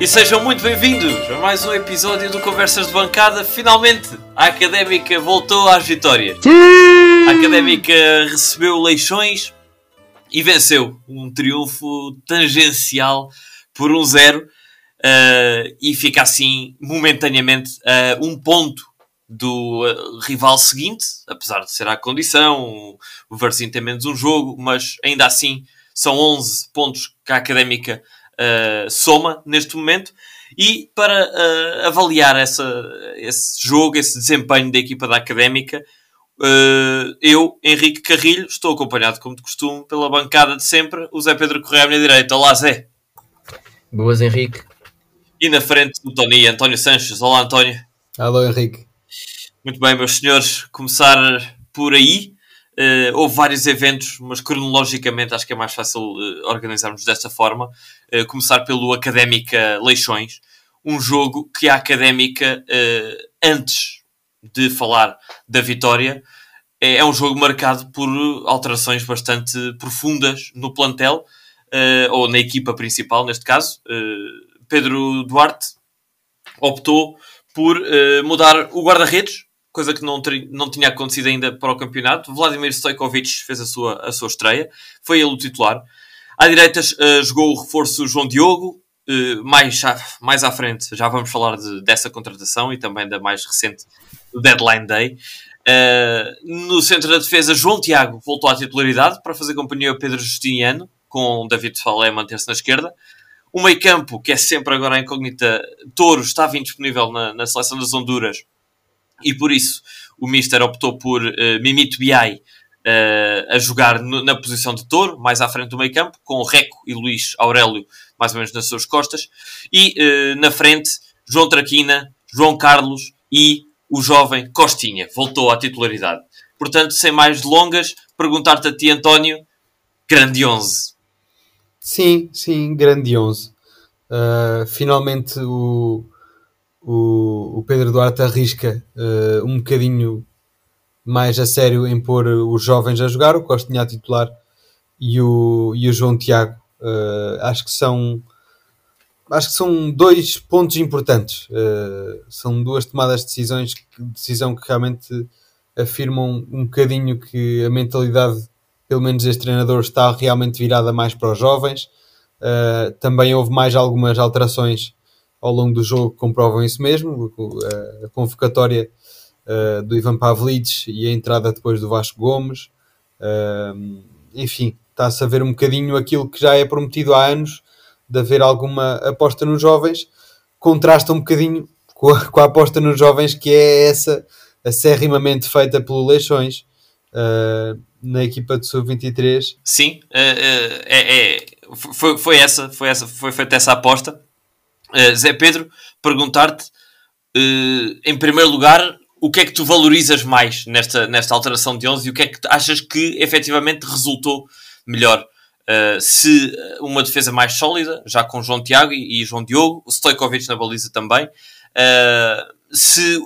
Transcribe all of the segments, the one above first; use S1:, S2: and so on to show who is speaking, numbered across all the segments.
S1: E sejam muito bem-vindos a mais um episódio do Conversas de Bancada. Finalmente, a Académica voltou às vitórias. A Académica recebeu Leixões e venceu. Um triunfo tangencial por 1-0 uh, e fica assim momentaneamente a uh, um ponto do uh, rival seguinte, apesar de ser a condição. O Varzim tem menos um jogo, mas ainda assim são 11 pontos que a Académica uh, soma neste momento. E para uh, avaliar essa, esse jogo, esse desempenho da equipa da Académica, uh, eu, Henrique Carrilho, estou acompanhado, como de costume, pela bancada de sempre, o Zé Pedro Correia à minha direita. Olá, Zé.
S2: Boas, Henrique.
S1: E na frente do Tony, António Sanches. Olá, António.
S3: Alô, Henrique.
S1: Muito bem, meus senhores, começar por aí. Uh, houve vários eventos, mas cronologicamente acho que é mais fácil uh, organizarmos desta forma. Uh, começar pelo Académica Leixões, um jogo que a Académica, antes de falar da vitória, é, é, um jogo marcado por alterações bastante profundas no plantel, ou na equipa principal, neste caso. Pedro Duarte optou por mudar o guarda-redes, coisa que não, não tinha acontecido ainda para o campeonato. Vladimir Stojkovic fez a sua, a sua estreia, foi ele o titular. À direita uh, jogou o reforço João Diogo, uh, mais, mais à frente já vamos falar de, dessa contratação e também da mais recente Deadline Day. Uh, no centro da defesa, João Tiago voltou à titularidade para fazer companhia ao Pedro Justiniano, com David Falé manter-se na esquerda. O meio campo, que é sempre agora a incógnita, Touro estava indisponível na, na seleção das Honduras e por isso o Mister optou por uh, Mimito Biai uh, a jogar no, na posição de touro, mais à frente do meio campo, com Reco e Luís Aurélio mais ou menos nas suas costas, e uh, na frente João Traquina, João Carlos e o jovem Costinha, voltou à titularidade. Portanto, sem mais delongas, perguntar-te a ti, António, grande 11.
S3: Sim, sim, grande 11. Uh, finalmente o, o, o Pedro Duarte arrisca uh, um bocadinho mais a sério em pôr os jovens a jogar, o Costinha a titular e o, e o João Tiago. Uh, acho que são acho que são dois pontos importantes. Uh, são duas tomadas de decisões, decisão que realmente afirmam um bocadinho que a mentalidade, pelo menos este treinador, está realmente virada mais para os jovens. Uh, também houve mais algumas alterações ao longo do jogo comprovam isso mesmo. A convocatória uh, do Ivan Pavlic e a entrada depois do Vasco Gomes. Uh, enfim, está-se a ver um bocadinho aquilo que já é prometido há anos de haver alguma aposta nos jovens. Contrasta um bocadinho com a, com a aposta nos jovens, que é essa acérrimamente feita pelo Leixões. Uh, na equipa de sub-23.
S1: Sim, é, é, foi, foi, essa, foi essa, foi feita essa aposta. Uh, Zé Pedro, perguntar-te, uh, em primeiro lugar, o que é que tu valorizas mais nesta, nesta alteração de 11 e o que é que achas que efetivamente resultou melhor? Uh, se uma defesa mais sólida, já com João Tiago e, e João Diogo, o Stojkovic na baliza também, se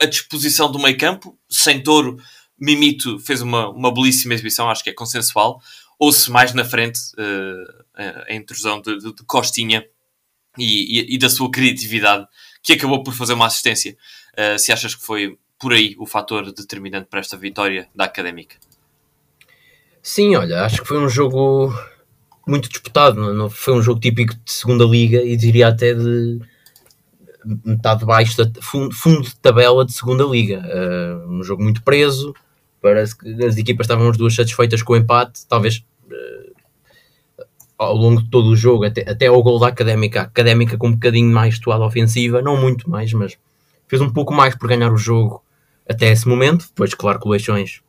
S1: a disposição do meio campo, sem touro, Mimito fez uma, uma belíssima exibição, acho que é consensual, ou se mais na frente a intrusão de, de, de Costinha e, e, da sua criatividade, que acabou por fazer uma assistência. Uh, se achas que foi por aí o fator determinante para esta vitória da Académica?
S2: Sim, olha, acho que foi um jogo muito disputado, não, é? foi um jogo típico de segunda liga e diria até de metade de baixo, da, fundo, fundo de tabela de segunda liga. Uh, um jogo muito preso, parece que as equipas estavam as duas satisfeitas com o empate, talvez ao longo de todo o jogo, até, até ao gol da Académica, a Académica com um bocadinho mais toada ofensiva, não muito mais, mas fez um pouco mais por ganhar o jogo até esse momento. Depois, claro, que o Leixões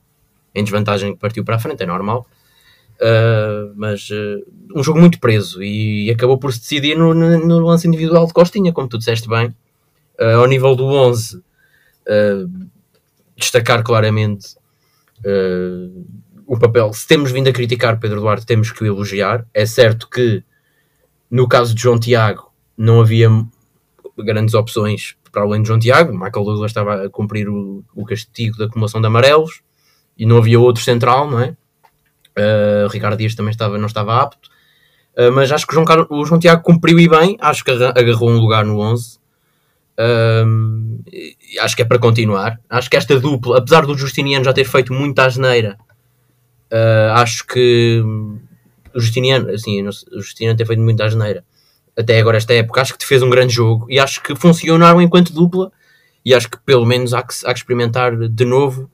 S2: em desvantagem partiu para a frente, é normal. Uh, mas uh, um jogo muito preso e acabou por se decidir no, no, no lance individual de Costinha, como tu disseste bem. Uh, ao nível do 11, destacar claramente o papel, se temos vindo a criticar Pedro Duarte, temos que o elogiar. É certo que no caso de João Tiago não havia grandes opções para além de João Tiago. Michael Douglas estava a cumprir o, o castigo da acumulação de amarelos e não havia outro central, não é? Uh, Ricardo Dias também estava, não estava apto. Uh, mas acho que o João, Carlos, o João Tiago cumpriu e bem, acho que agarrou um lugar no 11. Um, acho que é para continuar. Acho que esta dupla, apesar do Justiniano já ter feito muita asneira, uh, acho que o Justiniano, assim, o Justiniano ter feito muita asneira até agora, esta época, acho que te fez um grande jogo e acho que funcionaram enquanto dupla. E acho que pelo menos há que, há que experimentar de novo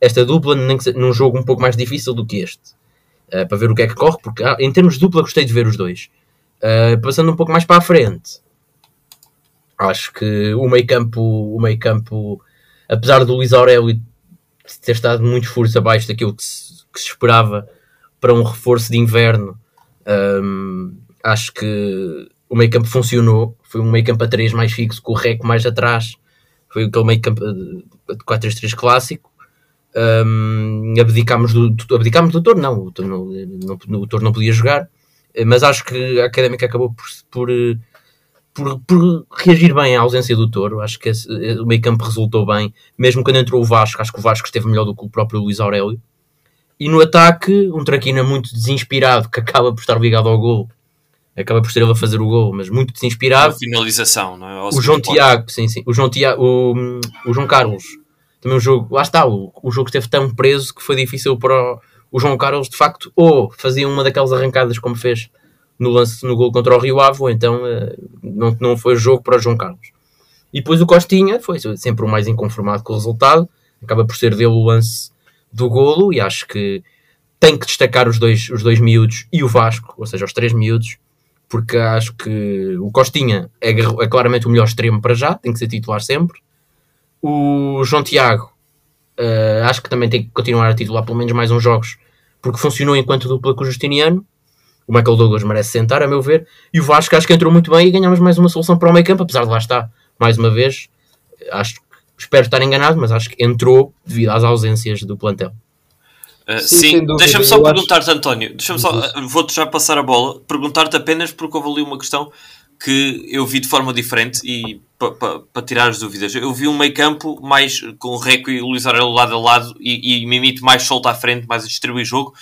S2: esta dupla num jogo um pouco mais difícil do que este. Uh, para ver o que é que corre, porque em termos de dupla gostei de ver os dois. Uh, passando um pouco mais para a frente, acho que o meio campo, o meio campo apesar do Luís Aurélio ter estado muito força abaixo daquilo que se, que se esperava para um reforço de inverno, um, acho que o meio campo funcionou. Foi um meio campo a 3 mais fixo, com o rec mais atrás. Foi aquele meio campo de 4-3-3 clássico. Um, abdicámos, do, abdicámos do Toro, não o, Toro não, não, o não podia jogar, mas acho que a Académica acabou por, por, por, por reagir bem à ausência do Toro. Acho que esse, o meio campo resultou bem, mesmo quando entrou o Vasco. Acho que o Vasco esteve melhor do que o próprio Luís Aurélio. E no ataque, um Traquina muito desinspirado que acaba por estar ligado ao gol acaba por ser ele a fazer o gol, mas muito desinspirado. A
S1: finalização, não é?
S2: o João Tiago, sim, sim. O João, Tiago, o, o João Carlos, também o jogo, lá está, o, o jogo esteve tão preso que foi difícil para o, o João Carlos, de facto, ou fazia uma daquelas arrancadas como fez no lance no gol contra o Rio Ave, ou então uh, não, não foi jogo para o João Carlos. E depois o Costinha foi sempre o mais inconformado com o resultado, acaba por ser dele o lance do golo, e acho que tem que destacar os dois, os dois miúdos e o Vasco, ou seja, os três miúdos, porque acho que o Costinha é, é, claramente o melhor extremo para já, tem que ser titular sempre. O João Tiago uh, acho que também tem que continuar a titular pelo menos mais uns jogos, porque funcionou enquanto dupla com o Justiniano. O Michael Douglas merece sentar, a meu ver. E o Vasco acho que entrou muito bem e ganhamos mais uma solução para o meio campo, apesar de lá estar, mais uma vez. Acho, espero estar enganado, mas acho que entrou devido às ausências do plantel.
S1: Uh, sim, sim deixa-me só perguntar-te, acho... António, deixa só, vou-te já passar a bola, perguntar-te apenas porque houve ali uma questão que eu vi de forma diferente e para pa, pa tirar as dúvidas. Eu vi um meio campo mais com o Reco e o Luís Aurélio lado a lado e, e Mimito mais solto à frente, mais a distribuir jogo.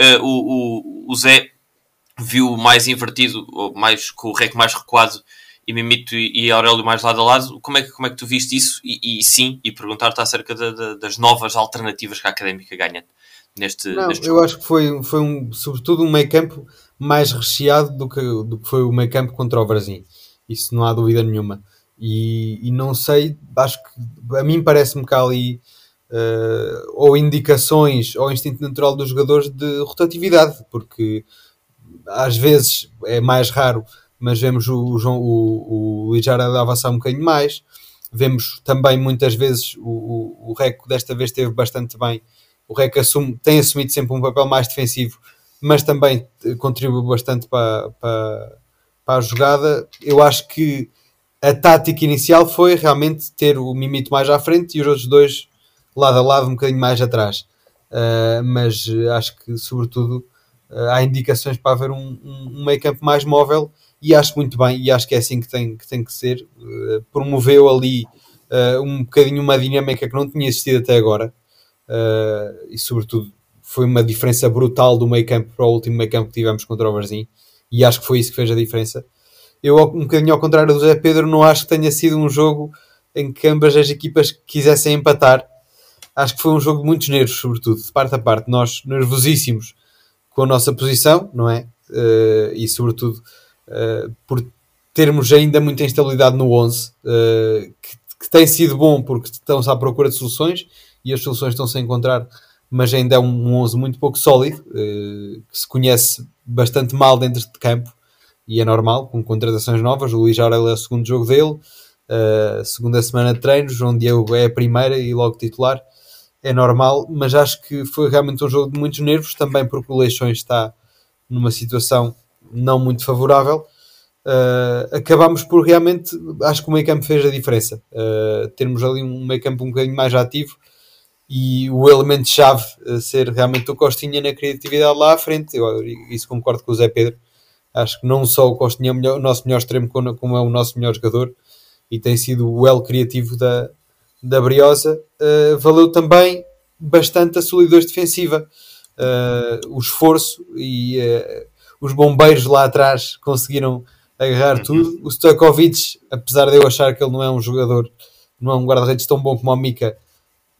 S1: Uh, o, o, o Zé viu mais invertido, ou mais com o Reco mais recuado e Mimito e Aurélio mais lado a lado. Como é que, como é que tu viste isso? E, e sim, e perguntar-te acerca de, de, das novas alternativas que a Académica ganha neste,
S3: não,
S1: neste
S3: eu acho que foi, foi um, sobretudo um meio campo mais recheado do que, do que foi o meio campo contra o Brasil. Isso não há dúvida nenhuma. E, e não sei, acho que a mim parece-me que há ali uh, ou indicações ou instinto natural dos jogadores de rotatividade, porque às vezes é mais raro, mas vemos o, o, o, o Luís a avançar um bocadinho mais. Vemos também muitas vezes o, o, o Reco desta vez esteve bastante bem o REC assume, tem assumido sempre um papel mais defensivo, mas também contribui bastante para, para, para a jogada. Eu acho que a tática inicial foi realmente ter o Mimito mais à frente e os outros dois lado a lado, um bocadinho mais atrás. Uh, mas acho que, sobretudo, uh, há indicações para haver um, um, um meio campo mais móvel e acho muito bem, e acho que é assim que tem que, tem que ser. Uh, promoveu ali um bocadinho uma dinâmica que não tinha existido até agora uh, e sobretudo foi uma diferença brutal do meio campo para o último meio campo que tivemos contra o Varzim e acho que foi isso que fez a diferença. Eu, um bocadinho ao contrário do Zé Pedro, não acho que tenha sido um jogo em que ambas as equipas quisessem empatar. Acho que foi um jogo de muitos nervos, sobretudo, de parte a parte. Nós nervosíssimos com a nossa posição, não é? Uh, e sobretudo uh, por termos ainda muita instabilidade no 11, uh, que, que, tem sido bom porque estão-se à procura de soluções e as soluções estão-se a encontrar, mas ainda é um 11 muito pouco sólido, eh, que se conhece bastante mal dentro de campo, e é normal, com contratações novas. O Luís Aurélio é o segundo jogo dele, uh, segunda semana de treinos, João Diego é a primeira e logo titular. É normal, mas acho que foi realmente um jogo de muitos nervos, também porque o Leixões está numa situação não muito favorável. Uh, acabámos por realmente, acho que o meio campo fez a diferença. Uh, termos ali um meio campo um bocadinho mais ativo e o elemento-chave ser realmente o Costinha na criatividade lá à frente. Eu isso concordo com o Zé Pedro. Acho que não só o Costinha é o, melhor, o nosso melhor extremo, como é o nosso melhor jogador e tem sido o elo criativo da, da Briosa. Uh, valeu também bastante a solidez defensiva, uh, o esforço e uh, os bombeiros lá atrás conseguiram agarrar
S1: Uhum.
S3: tudo. O Stojkovic, apesar de eu achar que ele não é um jogador, não é um guarda-redes tão bom como o Mika,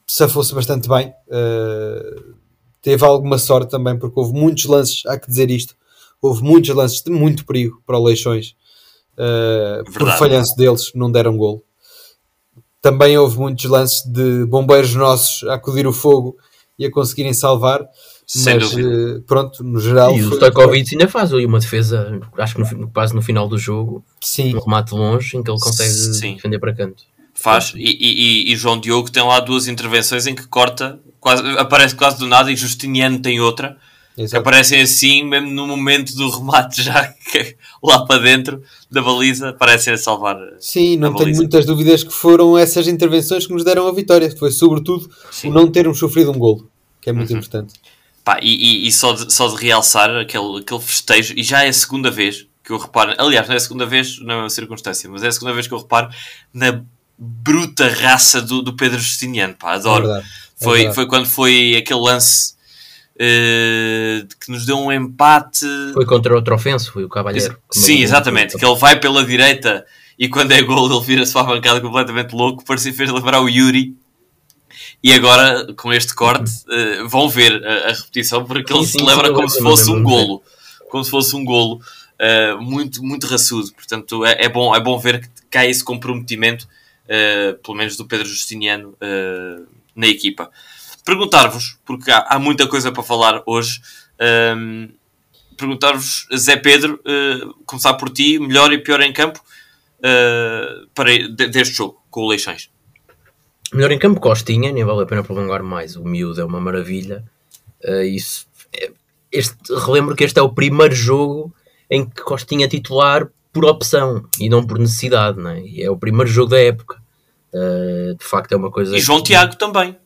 S3: safou-se bastante bem. Uh, teve alguma sorte também, porque houve muitos lances, há que dizer isto, houve muitos lances de muito perigo para o Leixões. Uh, por falhanço deles, não deram gol. Também houve muitos lances de bombeiros nossos a acudir o fogo e a conseguirem salvar.
S1: Sem
S3: mas
S1: dúvida.
S3: uh, pronto, no geral.
S2: E o Stojkovic ainda faz ali uma defesa, acho que no, quase no final do jogo,
S3: Sim,
S2: um remate longe em que ele consegue
S1: Sim.
S2: defender para canto.
S1: Faz. E, e- e- e João Diogo tem lá duas intervenções em que corta, quase, aparece quase do nada, e Justiniano tem outra. Que
S3: exato.
S1: aparecem assim, mesmo no momento do remate, já que lá para dentro da baliza, aparecem a salvar.
S3: Sim, não tenho
S1: baliza.
S3: muitas dúvidas que foram essas intervenções que nos deram a vitória. Foi sobretudo
S1: Sim.
S3: o não termos sofrido um golo, que é muito
S1: Uhum.
S3: importante.
S1: Pá, e, e- e só, de, só de realçar aquele, aquele festejo, e já é a segunda vez que eu reparo, aliás, não é a segunda vez, não é uma circunstância, mas é a segunda vez que eu reparo na bruta raça do, do Pedro Justiniano, pá,
S3: É
S1: adoro.
S3: verdade. é
S1: foi,
S3: verdade.
S1: foi quando foi aquele lance eh, que nos deu um empate.
S2: Foi contra outro ofenso, foi o Cavalheiro.
S1: Sim, exatamente. Que ele vai pela direita e quando é gol ele vira-se para a bancada completamente louco. Parecia fez lembrar o Yuri. E agora, com este corte, eh, vão ver a, a repetição porque ele
S2: Sim, sim,
S1: celebra
S2: sim, eu
S1: como se fosse um golo. Como se fosse um golo. eh, muito, muito raçudo. Portanto, é, é bom, é bom ver que cai esse comprometimento, eh, pelo menos do Pedro Justiniano, na equipa. Perguntar-vos, porque há, há muita coisa para falar hoje, ehm, perguntar-vos, Zé Pedro, eh, começar por ti, melhor e pior em campo eh, para, de- deste jogo, com o Leixões.
S2: Melhor em campo, Costinha, nem vale a pena prolongar mais. O miúdo é uma maravilha. Uh, isso, é- este, relembro que este é o primeiro jogo em que Costinha é titular por opção e não por necessidade. Não é? E é o primeiro jogo da época. Uh, de facto, é uma coisa.
S1: E João
S2: que-
S1: Tiago também.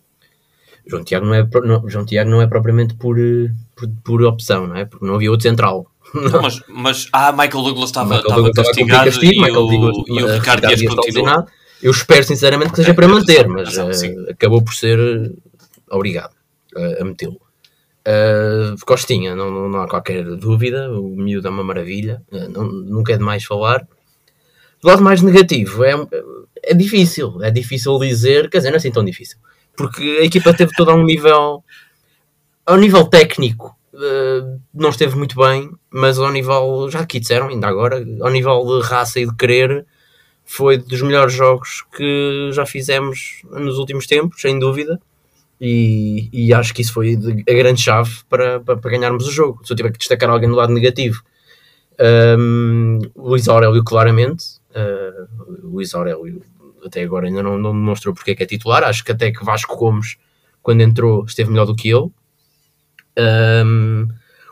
S2: João Tiago não é, não, João Tiago não é propriamente por, uh, por, por opção, não é? Porque não havia outro central.
S1: Não, mas, mas ah, Michael Douglas estava,
S2: Michael Douglas estava
S1: castigado
S2: castigo,
S1: e,
S2: Michael
S1: o,
S2: Douglas-
S1: e o Ricardo Dias
S2: lesionado. Eu espero sinceramente que seja
S1: É,
S2: para manter, mas uh, acabou por ser uh, obrigado uh, a metê-lo. Costinha, não, não, não há qualquer dúvida, o miúdo é uma maravilha, não- nunca é demais falar. Do lado mais negativo, é, é difícil, é difícil dizer, quer dizer, não é assim tão difícil, porque a equipa teve todo a um nível, ao nível técnico, uh, não esteve muito bem, mas ao nível, já aqui disseram, ainda agora, ao nível de raça e de querer, foi dos melhores jogos que já fizemos nos últimos tempos, sem dúvida. E, e acho que isso foi a grande chave para, para, para ganharmos o jogo. Se eu tiver que destacar alguém do lado negativo, um, Luís Aurélio, claramente. Uh, Luís Aurélio, até agora, ainda não, não demonstrou porque é que é titular. Acho que até que Vasco Gomes, quando entrou, esteve melhor do que ele. Um,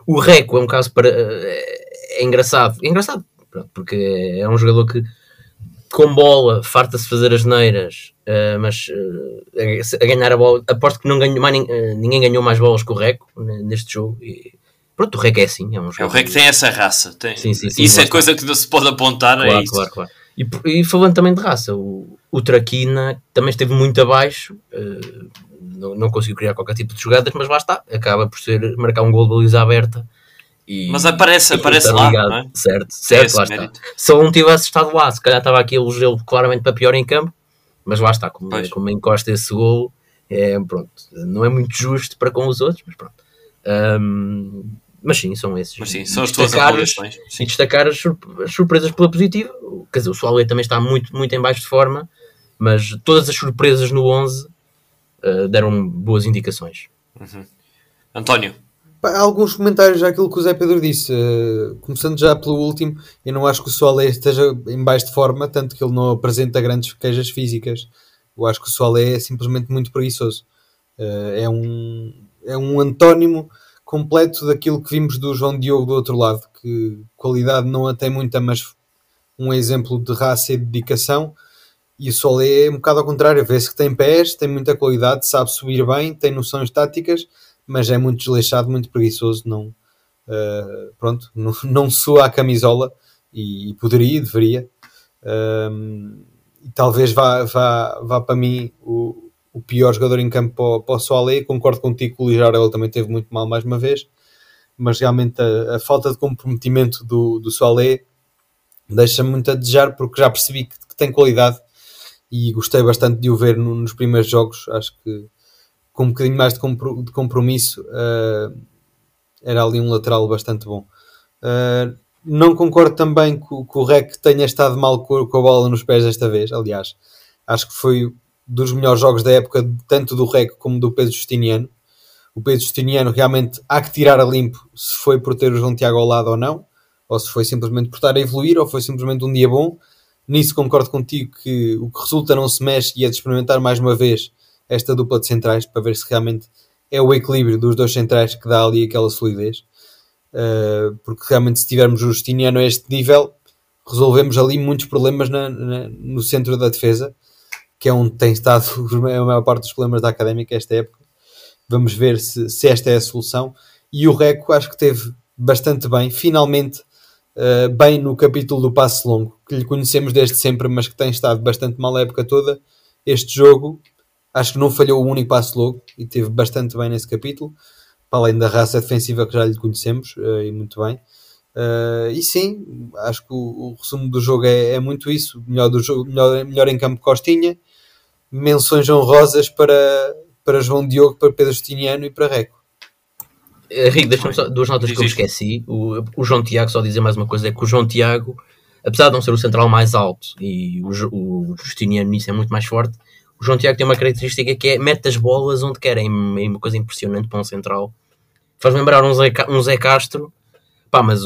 S2: o Reco é um caso para. É, é engraçado. É engraçado, porque é um jogador que com bola farta-se fazer as neiras, uh, mas uh, a, ganhar a bola, aposto que não ganhou mais, nin- ninguém ganhou mais bolas que o Reco né, neste jogo. E, pronto, o Reco é assim, é um
S1: É o que tem essa raça. Tem.
S2: Sim, sim, sim,
S1: isso é coisa que não se pode apontar. é
S2: Claro,
S1: isso.
S2: claro, claro. E, e falando também de raça, o, o Traquina também esteve muito abaixo, uh, não, não conseguiu criar qualquer tipo de jogadas, mas lá está, acaba por ser marcar um gol de baliza aberta. E,
S1: Mas aparece, aparece lá.
S2: ligado.
S1: É?
S2: Certo, certo, lá está. Se ele não tivesse estado lá, se calhar estava aqui a elegê-lo claramente para pior em campo, mas lá está, como,
S1: Pois.
S2: como encosta esse gol, é, pronto, não é muito justo para com os outros, mas pronto. Ahm, mas sim, são esses.
S1: Mas sim, são as tuas avaliações.
S2: e destacar as, sur- as surpresas pela positiva. Quer dizer, o Soalé também está muito, muito em baixo de forma, mas todas as surpresas no 11 uh, deram boas indicações.
S1: António,
S3: Pá, alguns comentários àquilo que o Zé Pedro disse. eh, começando já pelo último, eu não acho que o Soalé esteja em baixo de forma, tanto que ele não apresenta grandes queijas físicas. Eu acho que o Soalé é simplesmente muito preguiçoso. Eh, é, um, é um antónimo completo daquilo que vimos do João Diogo do outro lado, que qualidade não a tem muita, mas um exemplo de raça e dedicação. E o Soalé é um bocado ao contrário, vê-se que tem pés, tem muita qualidade, sabe subir bem, tem noções táticas, mas é muito desleixado, muito preguiçoso, não, eh, pronto, não, não soa a camisola e, e poderia e deveria. Um, e talvez vá, vá, vá para mim o, o pior jogador em campo para, para o Soalé. Concordo contigo que o Lijar ele também teve muito mal mais uma vez, mas realmente a, a falta de comprometimento do, do Soalé deixa muito a desejar, porque já percebi que, que tem qualidade e gostei bastante de o ver no, nos primeiros jogos. Acho que com um bocadinho mais de, compro, de compromisso uh, era ali um lateral bastante bom. Uh, não concordo também que, que o Rec tenha estado mal com, com, a bola nos pés desta vez. Aliás, acho que foi dos melhores jogos da época, tanto do Rec como do Pedro Justiniano. O Pedro Justiniano realmente há que tirar a limpo se foi por ter o João Tiago ao lado ou não, ou se foi simplesmente por estar a evoluir, ou foi simplesmente um dia bom. Nisso concordo contigo que o que resulta não se mexe e é de experimentar mais uma vez esta dupla de centrais para ver se realmente é o equilíbrio dos dois centrais que dá ali aquela solidez. Uh, porque realmente se tivermos o Justiniano a este nível, resolvemos ali muitos problemas na, na, no centro da defesa, que é onde tem estado a maior parte dos problemas da académica esta época. Vamos ver se, se esta é a solução. E o Reco acho que teve bastante bem, finalmente uh, bem no capítulo do passe longo, que lhe conhecemos desde sempre, mas que tem estado bastante mal a época toda. Este jogo acho que não falhou o único passe longo e teve bastante bem nesse capítulo para além da raça defensiva que já lhe conhecemos uh, e muito bem. Uh, e sim, acho que o, o, resumo do jogo é, é, muito isso: melhor, do jogo, melhor, melhor em campo Costinha, menções honrosas para, para João Diogo, para Pedro Justiniano e para Reco.
S2: Henrique, deixa-me só duas notas que eu esqueci. O, o, João Tiago, só dizer mais uma coisa: é que o João Tiago, apesar de não ser o central mais alto e o, o Justiniano nisso é muito mais forte, o João Tiago tem uma característica que é mete as bolas onde querem, é uma coisa impressionante para um central. Faz lembrar um Zé, um Zé Castro, pá, mas.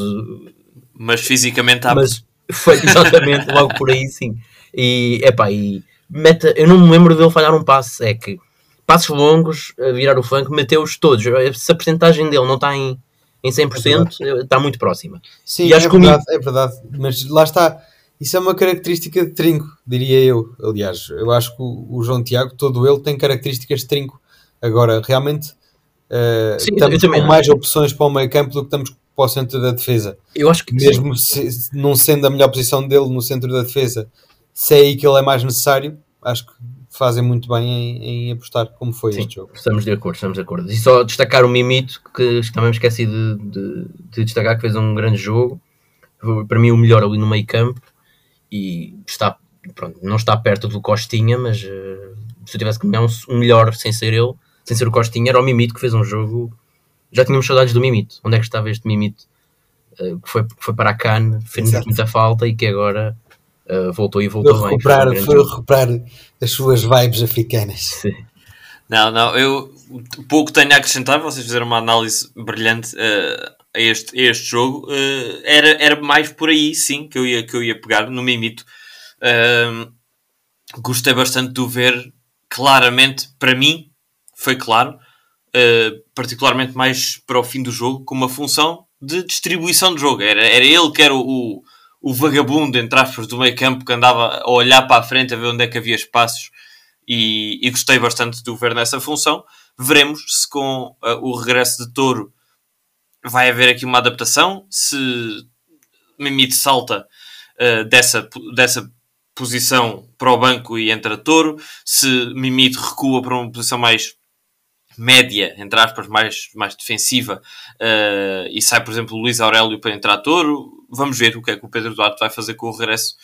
S1: Mas fisicamente há.
S2: Mas foi exatamente logo por aí, sim. E, epá, e meta, eu não me lembro dele falhar um passe, é que passos longos, a virar o flanco, meteu-os todos. Se a porcentagem dele não está em, em 100%, é está muito próxima.
S3: Sim, é verdade, é verdade, mas lá está isso é uma característica de trinco, diria eu. Aliás, eu acho que o, João Tiago, todo ele, tem características de trinco. Agora, realmente, uh, Sim, estamos com mais opções para o meio campo do que estamos para o centro da defesa.
S2: Eu acho que
S3: mesmo se, não sendo a melhor posição dele no centro da defesa, se é aí que ele é mais necessário, acho que fazem muito bem em, em apostar como foi
S2: Sim,
S3: este jogo.
S2: Estamos de acordo, estamos de acordo. E só destacar o Mimito, que também me esqueci de, de, de destacar que fez um grande jogo. Para mim, o melhor ali no meio campo e está, pronto, não está perto do Costinha, mas uh, se eu tivesse que nomear um, um, melhor sem ser ele, sem ser o Costinha, era o Mimito que fez um jogo. Já tínhamos saudades do Mimito. Onde é que estava este Mimito? Uh, que, foi, que foi para a Cannes, fez muita falta e que agora uh, voltou e voltou
S3: foi recuperar, bem. Foi recuperar as suas vibes africanas.
S2: Sim.
S1: Não, não, eu pouco tenho a acrescentar, vocês fizeram uma análise brilhante uh, a este, a este jogo, uh, era, era mais por aí, sim, que eu ia, que eu ia pegar no Mimito. Uh, gostei bastante de o ver claramente, para mim, foi claro, uh, particularmente mais para o fim do jogo, com uma função de distribuição de jogo. Era, era ele que era o, o vagabundo, entre aspas, do meio campo, que andava a olhar para a frente a ver onde é que havia espaços e, e gostei bastante de o ver nessa função. Veremos se com uh, o regresso de Touro vai haver aqui uma adaptação. Se Mimite salta uh, dessa, dessa posição para o banco e entra Touro, se Mimite recua para uma posição mais média, entre aspas, mais, mais defensiva, uh, e sai, por exemplo, Luís Aurélio para entrar Touro, vamos ver o que é que o Pedro Duarte vai fazer com o regresso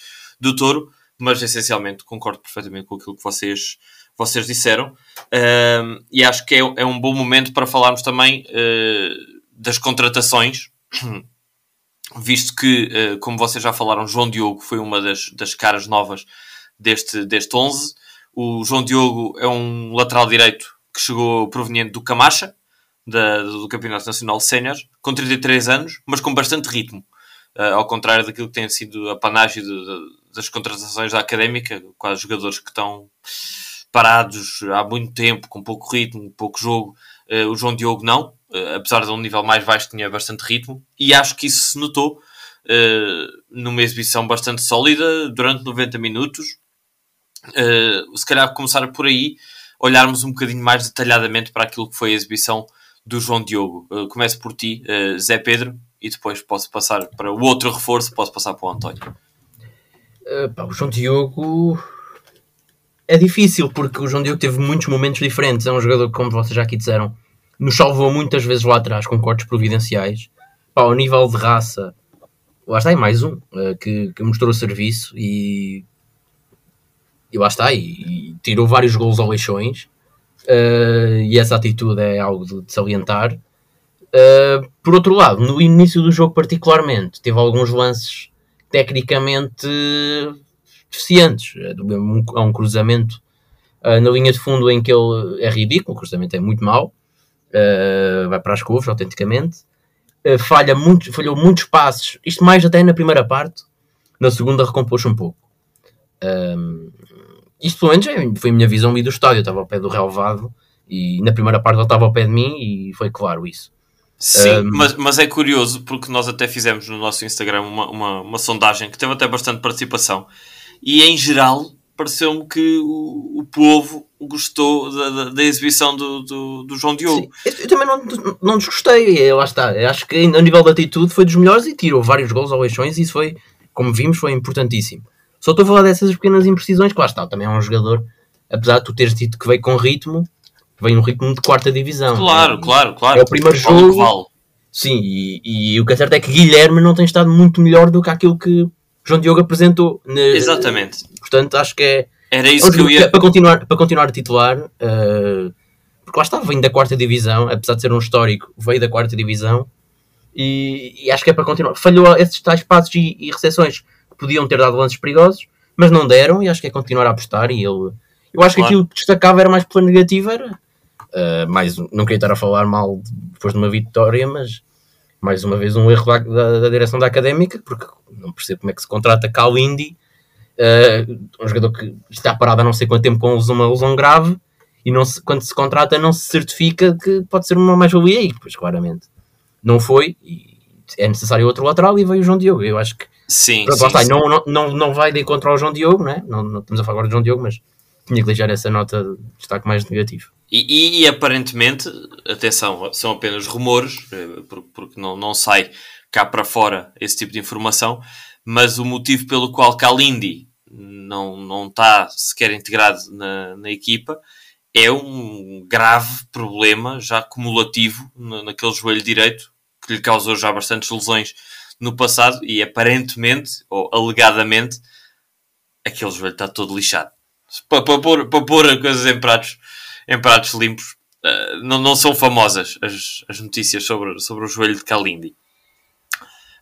S1: do Touro, mas essencialmente concordo perfeitamente com aquilo que vocês, vocês disseram, uh, e acho que é, é, um bom momento para falarmos também uh, das contratações, visto que, eh, como vocês já falaram, João Diogo foi uma das, das caras novas deste, deste 11. O João Diogo é um lateral direito que chegou proveniente do Camacha, da, do Campeonato Nacional Sénior, com 33 anos, mas com bastante ritmo. Uh, ao contrário daquilo que tem sido a panagem das contratações da Académica, quase jogadores que estão parados há muito tempo, com pouco ritmo, pouco jogo. Uh, o João Diogo não. Uh, apesar de um nível mais baixo, tinha bastante ritmo, e acho que isso se notou numa exibição bastante sólida durante 90 minutos. Se calhar começar por aí, olharmos um bocadinho mais detalhadamente para aquilo que foi a exibição do João Diogo. Começo por ti, Zé Pedro, e depois posso passar para o outro reforço, posso passar para o António.
S2: Pá, o João Diogo é difícil porque o João Diogo teve muitos momentos diferentes. É um jogador, como vocês já aqui disseram, nos salvou muitas vezes lá atrás com cortes providenciais. Pá, ao nível de raça, lá está, é mais um uh, que, que, mostrou serviço e, e lá está, e, e tirou vários gols ao Leixões. Uh, e essa atitude é algo de salientar. Uh, por outro lado, no início do jogo, particularmente, teve alguns lances tecnicamente deficientes. Há um cruzamento uh, na linha de fundo em que ele é ridículo, o cruzamento é muito mau, uh, vai para as curvas, autenticamente. falha muito, falhou muitos passos, isto mais até na primeira parte, na segunda recompôs um pouco. isto pelo menos é, foi a minha visão e do estádio, eu estava ao pé do relevado e na primeira parte ele estava ao pé de mim e foi claro isso.
S1: Sim, um... mas, mas é curioso porque nós até fizemos no nosso Instagram uma, uma, uma sondagem que teve até bastante participação e em geral pareceu-me que o, o povo gostou da, da, da exibição do, do, do, João Diogo.
S2: Sim, eu, também não, não desgostei, lá está. Eu acho que a nível de atitude foi dos melhores e tirou vários gols ao Eixões e isso foi, como vimos, foi importantíssimo. Só estou a falar dessas pequenas imprecisões, que lá está, também é um jogador, apesar de tu teres dito que veio com ritmo, vem um ritmo de quarta divisão.
S1: Claro,
S2: é,
S1: claro, claro.
S2: É o primeiro jogo. Vale. Sim, e, e, o que é certo é que Guilherme não tem estado muito melhor do que aquilo que João Diogo apresentou.
S1: Exatamente.
S2: Portanto, acho que é.
S1: Era isso que eu ia.
S2: Para continuar, para continuar a titular, uh, porque lá está, vem da quarta divisão, apesar de ser um histórico, veio da quarta divisão. E, e acho que é para continuar. Falhou esses tais passos e, e recepções que podiam ter dado lances perigosos, mas não deram, e acho que é continuar a apostar. E ele, eu acho claro. que aquilo que destacava era mais pela negativa, era Uh, mais, não queria estar a falar mal depois de uma vitória, mas mais uma vez um erro da, da, da direção da académica, porque não percebo como é que se contrata Kalindi, uh, um jogador que está parado há não sei quanto tempo com uma lesão grave, e não se, quando se contrata não se certifica que pode ser uma mais-valia aí, pois claramente não foi, e é necessário outro lateral e veio o João Diogo. Eu acho que
S1: sim,
S2: pronto,
S1: sim,
S2: está,
S1: sim.
S2: Não, não, não, vai de encontro ao João Diogo, né? não, não estamos a falar agora de João Diogo, mas deixar essa nota de destaque mais negativo.
S1: E, e, e, aparentemente, atenção, são apenas rumores, eh, porque não, não sai cá para fora esse tipo de informação, mas o motivo pelo qual Kalindi não, não está sequer integrado na, na equipa é um grave problema já acumulativo naquele joelho direito que lhe causou já bastantes lesões no passado e aparentemente, ou alegadamente, aquele joelho está todo lixado. Para, para, pôr, para pôr coisas em pratos em pratos limpos. Uh, não, não são famosas as, as notícias sobre, sobre o joelho de Kalindi.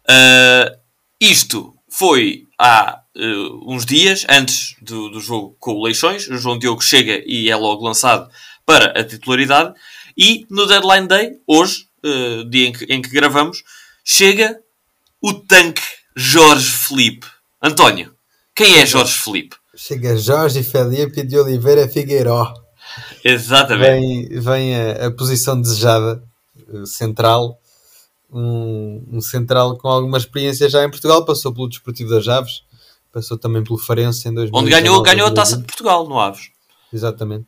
S1: Uh, isto foi há uh, uns dias antes do, do jogo com o Leixões. O João Diogo chega e é logo lançado para a titularidade. E no Deadline Day, hoje, dia em que, em que gravamos, chega o tanque Jorge Felipe. António, quem é Jorge Felipe?
S3: Chega Jorge Felipe de Oliveira Figueiró.
S1: Exatamente.
S3: Vem, vem a, a, posição desejada, eh, central. Um, um, central com alguma experiência já em Portugal, passou pelo Desportivo das Aves, passou também pelo Farense em 2000.
S1: Onde ganhou, ganhou a taça de Portugal no Aves.
S3: Exatamente.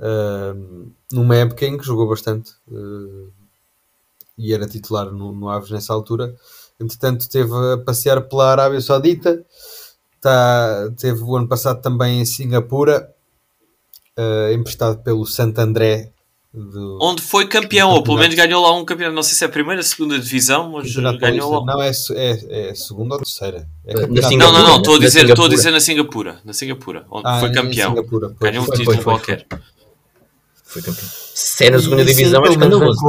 S3: Uh, numa época em que jogou bastante uh, e era titular no, no Aves nessa altura. Entretanto, esteve a passear pela Arábia Saudita, tá, teve o ano passado também em Singapura uh, emprestado pelo Santo André.
S1: Do, Onde foi campeão, ou pelo menos ganhou lá um campeão. Não sei se é a primeira, a segunda divisão, mas ganhou lá.
S3: Não, é, é, é segunda ou terceira. É
S1: não, não, não, estou a dizer, estou a dizer na Singapura. Na Singapura, onde ah, foi campeão. ganhou um título qualquer.
S2: Foi campeão. Se é na segunda divisão, é escandaloso.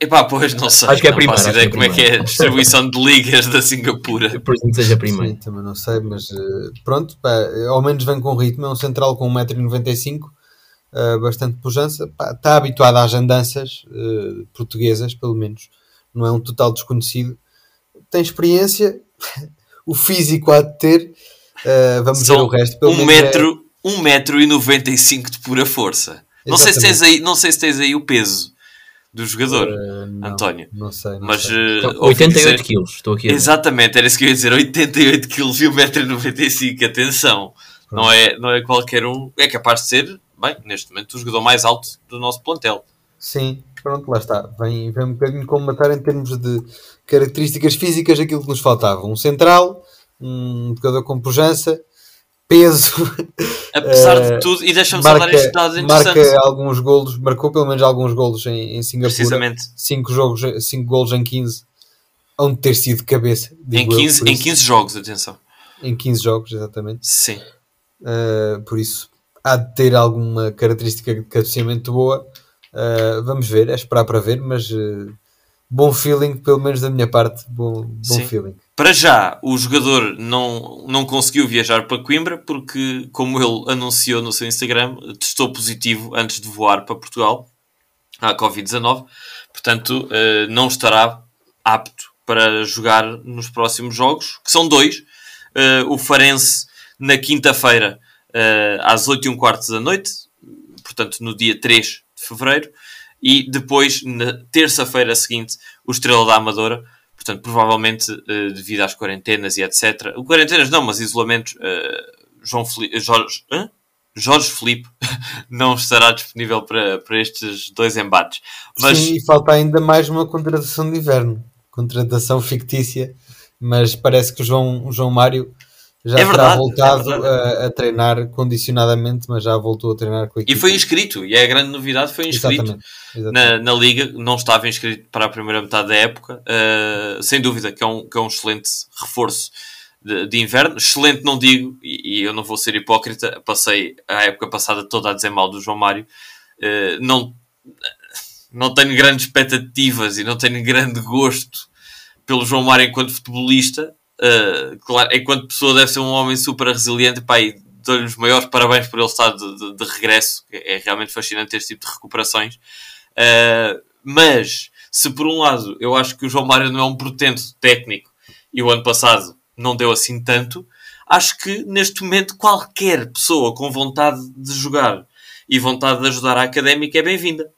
S1: Epá, pois não sei.
S2: Acho que é
S1: não
S2: primeiro.
S1: faço ideia como é que é a distribuição de ligas da Singapura.
S2: Por isso seja primeiro.
S3: Sim, também não sei, mas uh, pronto, pá, ao menos vem com ritmo. É um central com 1,95m, uh, bastante pujança. está habituado às andanças uh, portuguesas, pelo menos. Não é um total desconhecido. Tem experiência, o físico há de ter. Uh, vamos São ver o resto.
S1: Pelo um, é metro, é... um metro e 95 de pura força. Não sei, se tens aí, não sei se tens aí o peso do jogador, uh, não, António.
S3: Não sei. Não
S1: mas
S3: sei.
S1: Uh,
S2: 88 dizer... quilos, estou aqui.
S1: Exatamente, era isso que eu ia dizer: 88 quilos e 1,95m. Atenção, não é, não é qualquer um. É capaz de ser, bem, neste momento, o jogador mais alto do nosso plantel.
S3: Sim, pronto, lá está. Vem, vem um bocadinho como matar em termos de características físicas aquilo que nos faltava. Um central, um jogador com pujança peso.
S1: Apesar de tudo, e deixa-me só dar este dado interessante.
S3: Marca alguns golos, marcou pelo menos alguns golos em, em Singapura.
S1: Precisamente.
S3: 5 jogos, 5 golos em 15, onde ter sido cabeça.
S1: Em 15, eu, em 15 jogos, atenção.
S3: Em 15 jogos, exatamente.
S1: Sim.
S3: Uh, por isso, há de ter alguma característica de cabeceamento boa. Uh, vamos ver, é esperar para ver, mas uh, bom feeling, pelo menos da minha parte, bom, bom feeling.
S1: Para já, o jogador não, não conseguiu viajar para Coimbra porque, como ele anunciou no seu Instagram, testou positivo antes de voar para Portugal à Covid-19, portanto, uh, não estará apto para jogar nos próximos jogos, que são dois. Uh, o Farense na quinta-feira uh, às 8 e um quarto da noite, portanto, no dia 3 de fevereiro, e depois, na terça-feira seguinte, o Estrela da Amadora. Portanto, provavelmente, uh, devido às quarentenas e etc. Quarentenas não, mas isolamentos, uh, João Jorge, hã? Jorge Felipe não estará disponível para, para estes dois embates.
S3: Mas... Sim, e falta ainda mais uma contratação de inverno. Contratação fictícia, mas parece que o João, o João Mário já é terá voltado é a, a, treinar condicionadamente, mas já voltou a treinar com a equipe.
S1: E foi inscrito, e é a grande novidade, foi inscrito exatamente, exatamente. Na, na Liga, não estava inscrito para a primeira metade da época, uh, sem dúvida que é um, que é um excelente reforço de, de inverno, excelente não digo, e, e, eu não vou ser hipócrita, passei a época passada toda a dizer mal do João Mário, uh, não, não tenho grandes expectativas e não tenho grande gosto pelo João Mário enquanto futebolista, Uh, claro, enquanto pessoa deve ser um homem super resiliente, pá, e dou-lhe os maiores parabéns por ele estar de, de, de, regresso. É realmente fascinante este tipo de recuperações. Uh, mas, se por um lado eu acho que o João Mário não é um portento técnico e o ano passado não deu assim tanto, acho que neste momento qualquer pessoa com vontade de jogar e vontade de ajudar a académica é bem-vinda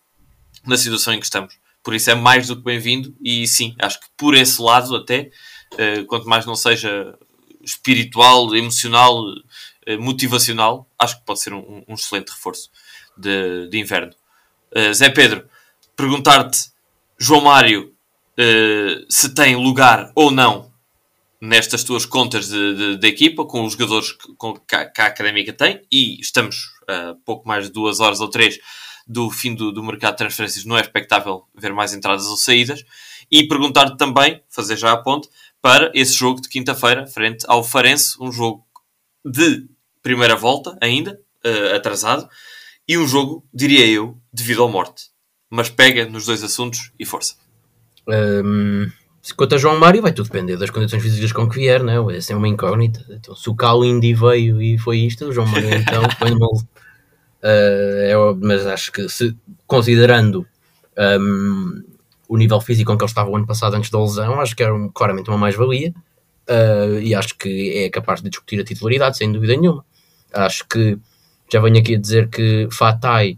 S1: na situação em que estamos. Por isso é mais do que bem-vindo e sim, acho que por esse lado até quanto mais não seja espiritual, emocional, eh, motivacional, acho que pode ser um, um excelente reforço de, de inverno. Uh, Zé Pedro, perguntar-te, João Mário, uh, se tem lugar ou não nestas tuas contas de, de, de equipa, com os jogadores que, com, que, a, que a Académica tem, e estamos a uh, pouco mais de duas horas ou três do fim do, do mercado de transferências, não é expectável ver mais entradas ou saídas. E perguntar-te também, fazer já a ponte, para esse jogo de quinta-feira, frente ao Farense, um jogo de primeira volta ainda, uh, atrasado, e um jogo, diria eu, devido à morte. Mas pega nos dois assuntos e força.
S2: Um, quanto a João Mário, vai tudo depender das condições físicas com que vier, né? Essa é uma incógnita. Então, se o Calindi veio e foi isto, o João Mário então foi mal. Uh, é, mas acho que se, considerando um, o nível físico com que ele estava o ano passado antes da lesão, acho que era um, claramente uma mais-valia uh, e acho que é capaz de discutir a titularidade, sem dúvida nenhuma. Acho que já venho aqui a dizer que Fatai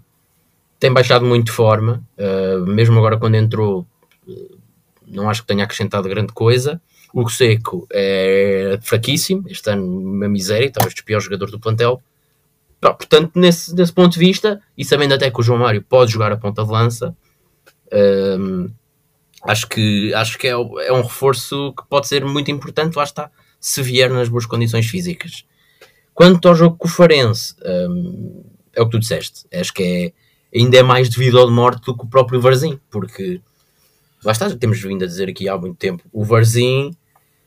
S2: tem baixado muito de forma, uh, mesmo agora quando entrou, uh, não acho que tenha acrescentado grande coisa. O Seco é fraquíssimo, este ano uma miséria, talvez dos piores jogadores do plantel. Portanto, nesse, nesse ponto de vista, e sabendo até que o João Mário pode jogar a ponta de lança, um, acho que, acho que é, é, um reforço que pode ser muito importante, lá está, se vier nas boas condições físicas. Quanto ao jogo com o Farense, um, é o que tu disseste, acho que é, ainda é mais devido ao de morte do que o próprio Varzim, porque lá está, temos vindo a dizer aqui há muito tempo, o Varzim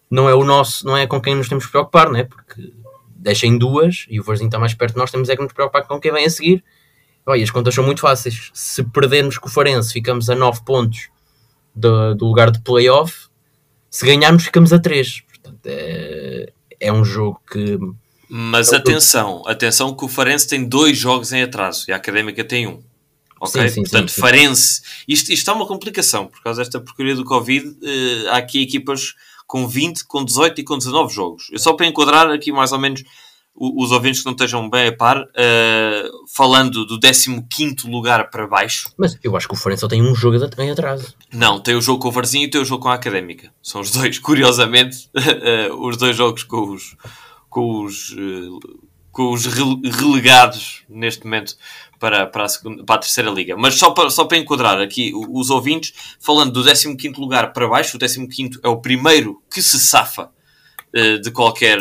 S2: não é o nosso, não é com quem nos temos que preocupar, né? porque deixem duas e o Varzim está mais perto de nós, temos é que nos preocupar com quem vem a seguir. Olha, as contas são muito fáceis. Se perdermos com o Farense, ficamos a 9 pontos do, do lugar de playoff. Se ganharmos, ficamos a 3. Portanto, é, é um jogo que.
S1: Mas é atenção, atenção que o Farense tem dois jogos em atraso e a Académica tem um. Ok? Sim, sim, Portanto, sim, Farense. Isto, isto é uma complicação por causa desta porcaria do Covid. Uh, há aqui equipas com 20, com 18 e com 19 jogos. Eu só para enquadrar aqui mais ou menos os ouvintes que não estejam bem a par, uh, falando do 15 lugar para baixo.
S2: Mas eu acho que o Farense só tem um jogo em atraso.
S1: Não, tem o jogo com o Varzinho e tem o jogo com a Académica. São os dois, curiosamente, uh, os dois jogos com os, com os, uh, com os relegados neste momento para, para, a segunda, para a terceira liga. Mas só para, só para enquadrar aqui os ouvintes, falando do 15 lugar para baixo, o 15 é o primeiro que se safa de qualquer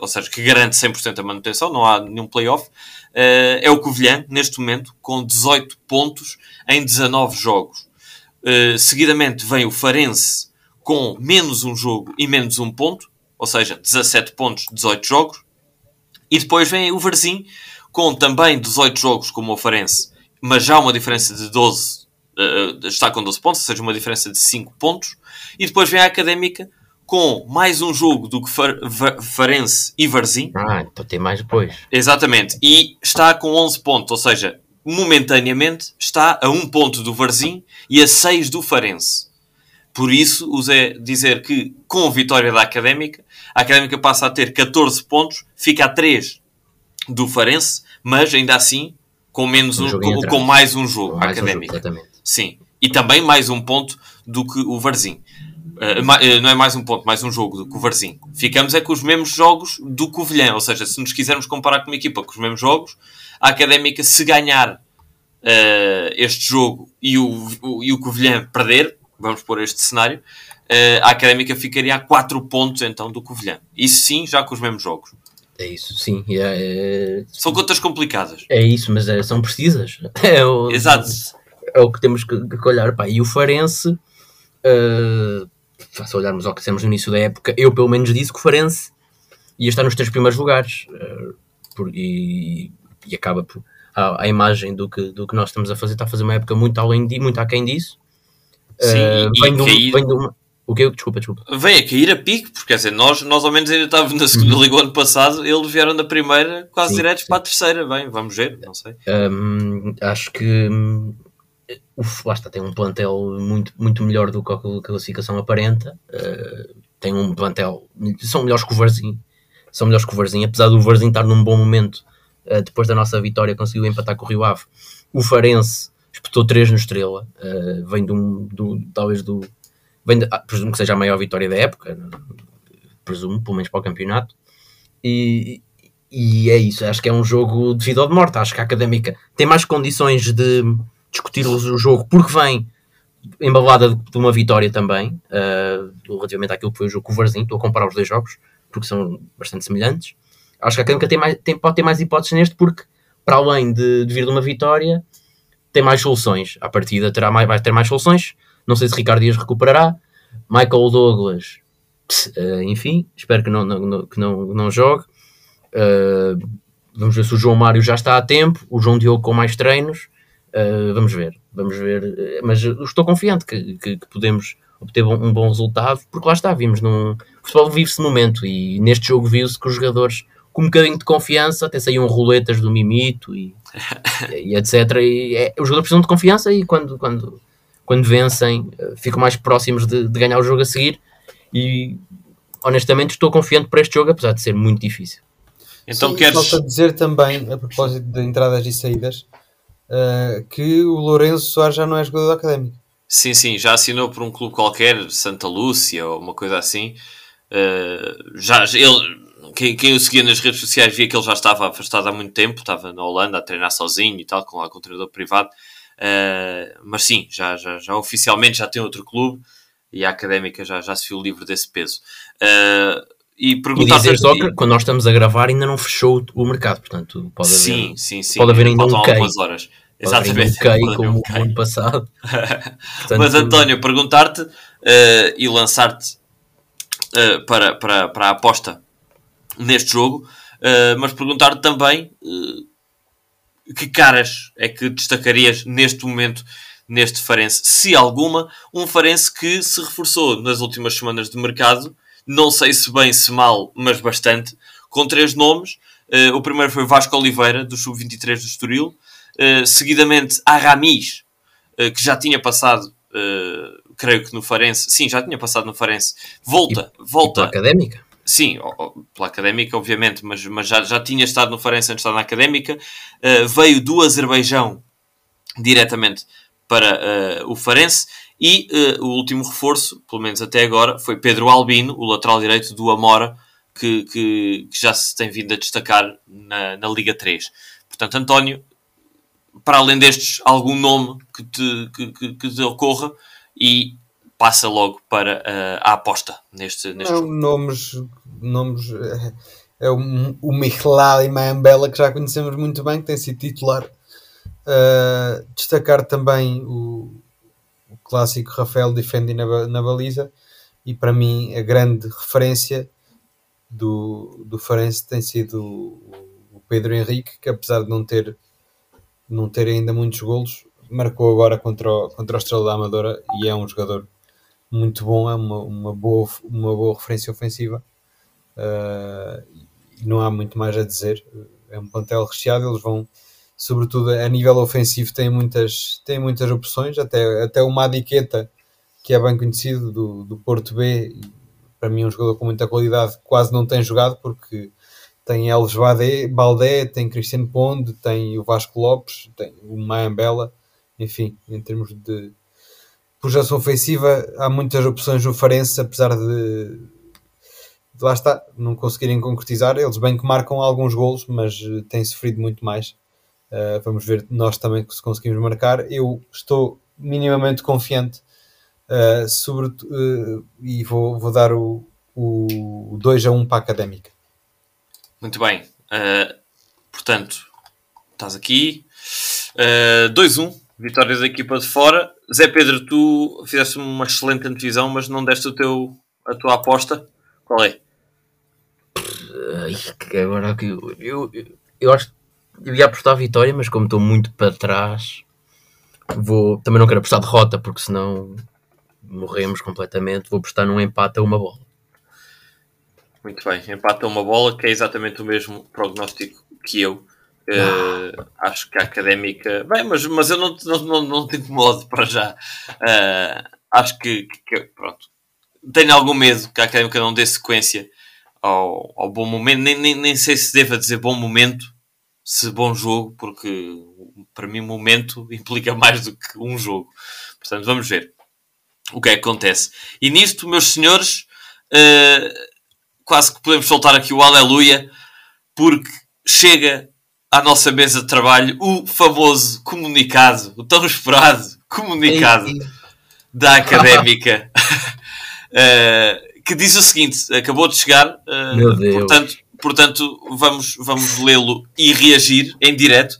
S1: ou seja, que garante 100% a manutenção, não há nenhum playoff, uh, é o Covilhã, neste momento, com 18 pontos em 19 jogos. Uh, seguidamente vem o Farense com menos um jogo e menos um ponto, ou seja, 17 pontos, 18 jogos. E depois vem o Varzim com também 18 jogos como o Farense, mas já uma diferença de 12, uh, está com 12 pontos, ou seja, uma diferença de 5 pontos. E depois vem a Académica com mais um jogo do que Farense e Varzim.
S2: Ah, então tem mais depois.
S1: Exatamente. E está com 11 pontos, ou seja, momentaneamente está a 1 ponto do Varzim e a 6 do Farense. Por isso, usei dizer que com a vitória da Académica, a Académica passa a ter 14 pontos, fica a 3 do Farense, mas ainda assim com, menos um, um com, com, mais um jogo mais Académica. Um jogo, Sim. E também mais um ponto do que o Varzim. Uh, não é mais um ponto, mais um jogo do que o Varzim. Ficamos é com os mesmos jogos do Covilhã, ou seja, se nos quisermos comparar com uma equipa com os mesmos jogos, a Académica, se ganhar uh, este jogo e o, o, e o Covilhã perder, vamos pôr este cenário, uh, a Académica ficaria a 4 pontos então do Covilhã. Isso sim, já com os mesmos jogos.
S2: É isso, sim. É,
S1: é... São contas complicadas.
S2: É isso, mas é, são precisas. É o,
S1: Exato.
S2: É o que temos que, que olhar. Pá. E o Farense, uh, se olharmos ao que dissemos no início da época, eu pelo menos disse que o Farense ia estar nos três primeiros lugares. Uh, por, e, e, acaba por. A, a, imagem do que, do que nós estamos a fazer está a fazer uma época muito além de, muito aquém disso.
S1: Sim, uh,
S2: vem, de um, vem de uma, o que Desculpa, desculpa.
S1: Vem a cair a pique, porque quer dizer, nós, nós ao menos ainda estávamos na segunda uhum. liga o ano passado, eles vieram da primeira quase sim, diretos sim. para a terceira. Bem, vamos ver, não sei.
S2: Um, acho que uf, lá está, tem um plantel muito, muito melhor do que a classificação aparenta. Uh, tem um plantel, são melhores que o Varzim, são melhores que o Varzim, apesar do Varzim estar num bom momento. Uh, depois da nossa vitória, conseguiu empatar com o Rio Ave. O Farense espetou 3 no Estrela, uh, vem do, do, talvez do, Vem de, ah, presumo que seja a maior vitória da época, presumo, pelo menos para o campeonato. E, e é isso, acho que é um jogo de vida ou de morte. Acho que a Académica tem mais condições de discutir o jogo porque vem embalada de uma vitória também, uh, relativamente àquilo que foi o jogo com o Varzim. Estou a comparar os dois jogos porque são bastante semelhantes. Acho que a Académica tem tem, pode ter mais hipóteses neste porque, para além de, de vir de uma vitória, tem mais soluções. A partida terá mais, vai ter mais soluções não sei se Ricardo Dias recuperará. Michael Douglas, uh, enfim, espero que não, não, que não, não jogue. Uh, vamos ver se o João Mário já está a tempo. O João Diogo com mais treinos. Uh, vamos ver, vamos ver. Mas estou confiante que, que, que podemos obter um, um, bom resultado, porque lá está, vimos num. O futebol vive-se momento e neste jogo viu-se que os jogadores com um bocadinho de confiança, até saíam roletas do mimito e, e etc. E é, os jogadores precisam de confiança e quando, quando, quando vencem, eh, ficam mais próximos de, de, ganhar o jogo a seguir. E honestamente estou confiante para este jogo, apesar de ser muito difícil.
S3: Então Sim, queres. Só para dizer também, a propósito de entradas e saídas, uh, que o Lourenço Soares já não é jogador da académica.
S1: Sim, sim, já assinou por um clube qualquer, Santa Lúcia ou uma coisa assim. Uh, já, ele, quem, quem o seguia nas redes sociais via que ele já estava afastado há muito tempo, estava na Holanda a treinar sozinho e tal, com, lá, com um treinador privado. Uh, mas sim, já, já, já oficialmente já tem outro clube e a académica já, já se viu livre desse peso. Uh,
S2: e perguntar e só que quando nós estamos a gravar ainda não fechou o mercado, portanto pode haver,
S1: sim, sim, sim.
S2: Pode haver ainda um
S1: key. horas.
S2: Exatamente. Um key, como o ano passado.
S1: portanto, Mas António, perguntar-te uh, e lançar-te uh, para, para, para a aposta neste jogo, uh, mas perguntar-te também que caras é que destacarias neste momento neste Farense? Se alguma, um Farense que se reforçou nas últimas semanas de mercado, não sei se bem, se mal, mas bastante, com três nomes. Uh, o primeiro foi Vasco Oliveira, do Sub-23 do Estoril. Uh, seguidamente, Aramis, uh, que já tinha passado, creio que no Farense. Sim, já tinha passado no Farense. Volta, e, volta.
S2: E académica?
S1: Sim, pela académica, obviamente, mas, mas já, já tinha estado no Farense antes de estar na académica. Veio do Azerbaijão diretamente para o Farense. E uh, o último reforço, pelo menos até agora, foi Pedro Albino, o lateral direito do Amora, que, que, que já se tem vindo a destacar na, na Liga 3. Portanto, António, para além destes, algum nome que te, que, que, te ocorra e passa logo para uh, a aposta neste, neste
S3: Não,
S1: jogo.
S3: Nomes, nomes. Eh, é o, o Michelal e Mayambela, que já conhecemos muito bem, que tem sido titular. Uh, destacar também o, o, clássico Rafael Defendi na, na baliza e para mim a grande referência do, do Farense tem sido o Pedro Henrique, que apesar de não ter, não ter ainda muitos golos, marcou agora contra o, contra o Estrela da Amadora e é um jogador muito bom, é uma, uma, boa, uma boa referência ofensiva. Uh, não há muito mais a dizer. É um plantel recheado, eles vão, sobretudo a nível ofensivo, têm muitas, têm muitas opções, até, até o Madiqueta, que é bem conhecido do, do Porto B, para mim um jogador com muita qualidade, quase não tem jogado porque tem Elves Baldé, tem Cristiano Ponde, tem o Vasco Lopes, tem o Mayambela, enfim, em termos de projeção ofensiva, há muitas opções no Farense, apesar de, de, lá está, não conseguirem concretizar. Eles bem que marcam alguns golos, mas uh, têm sofrido muito mais. Uh, vamos ver nós também se conseguimos marcar. Eu estou minimamente confiante uh, sobre, uh, e vou, vou dar o, o 2 a 1 para a Académica.
S1: Muito bem. Uh, portanto, estás aqui. Uh, 2-1, vitória da equipa de fora. Zé Pedro, tu fizeste uma excelente antevisão, mas não deste o teu, a tua aposta. Qual é?
S2: Agora eu, eu, eu acho que ia apostar a vitória, mas como estou muito para trás, vou também não quero apostar derrota, porque senão morremos completamente. Vou apostar num empate a uma bola.
S1: Muito bem, empata uma bola, que é exatamente o mesmo prognóstico que eu. Uh, acho que a académica. Bem, mas, mas eu não, não, não, não te incomodo para já. Uh, acho que, que, Pronto. Tenho algum medo que a académica não dê sequência ao, ao bom momento. Nem, nem, nem sei se deva dizer bom momento, se bom jogo, porque para mim, momento implica mais do que um jogo. Portanto, vamos ver o que é que acontece. E nisto, meus senhores. Uh, quase que podemos soltar aqui o aleluia, porque chega à nossa mesa de trabalho o famoso comunicado, o tão esperado comunicado ei, da académica, uh, que diz o seguinte: acabou de chegar, uh, portanto, portanto, vamos, vamos lê-lo e reagir em direto.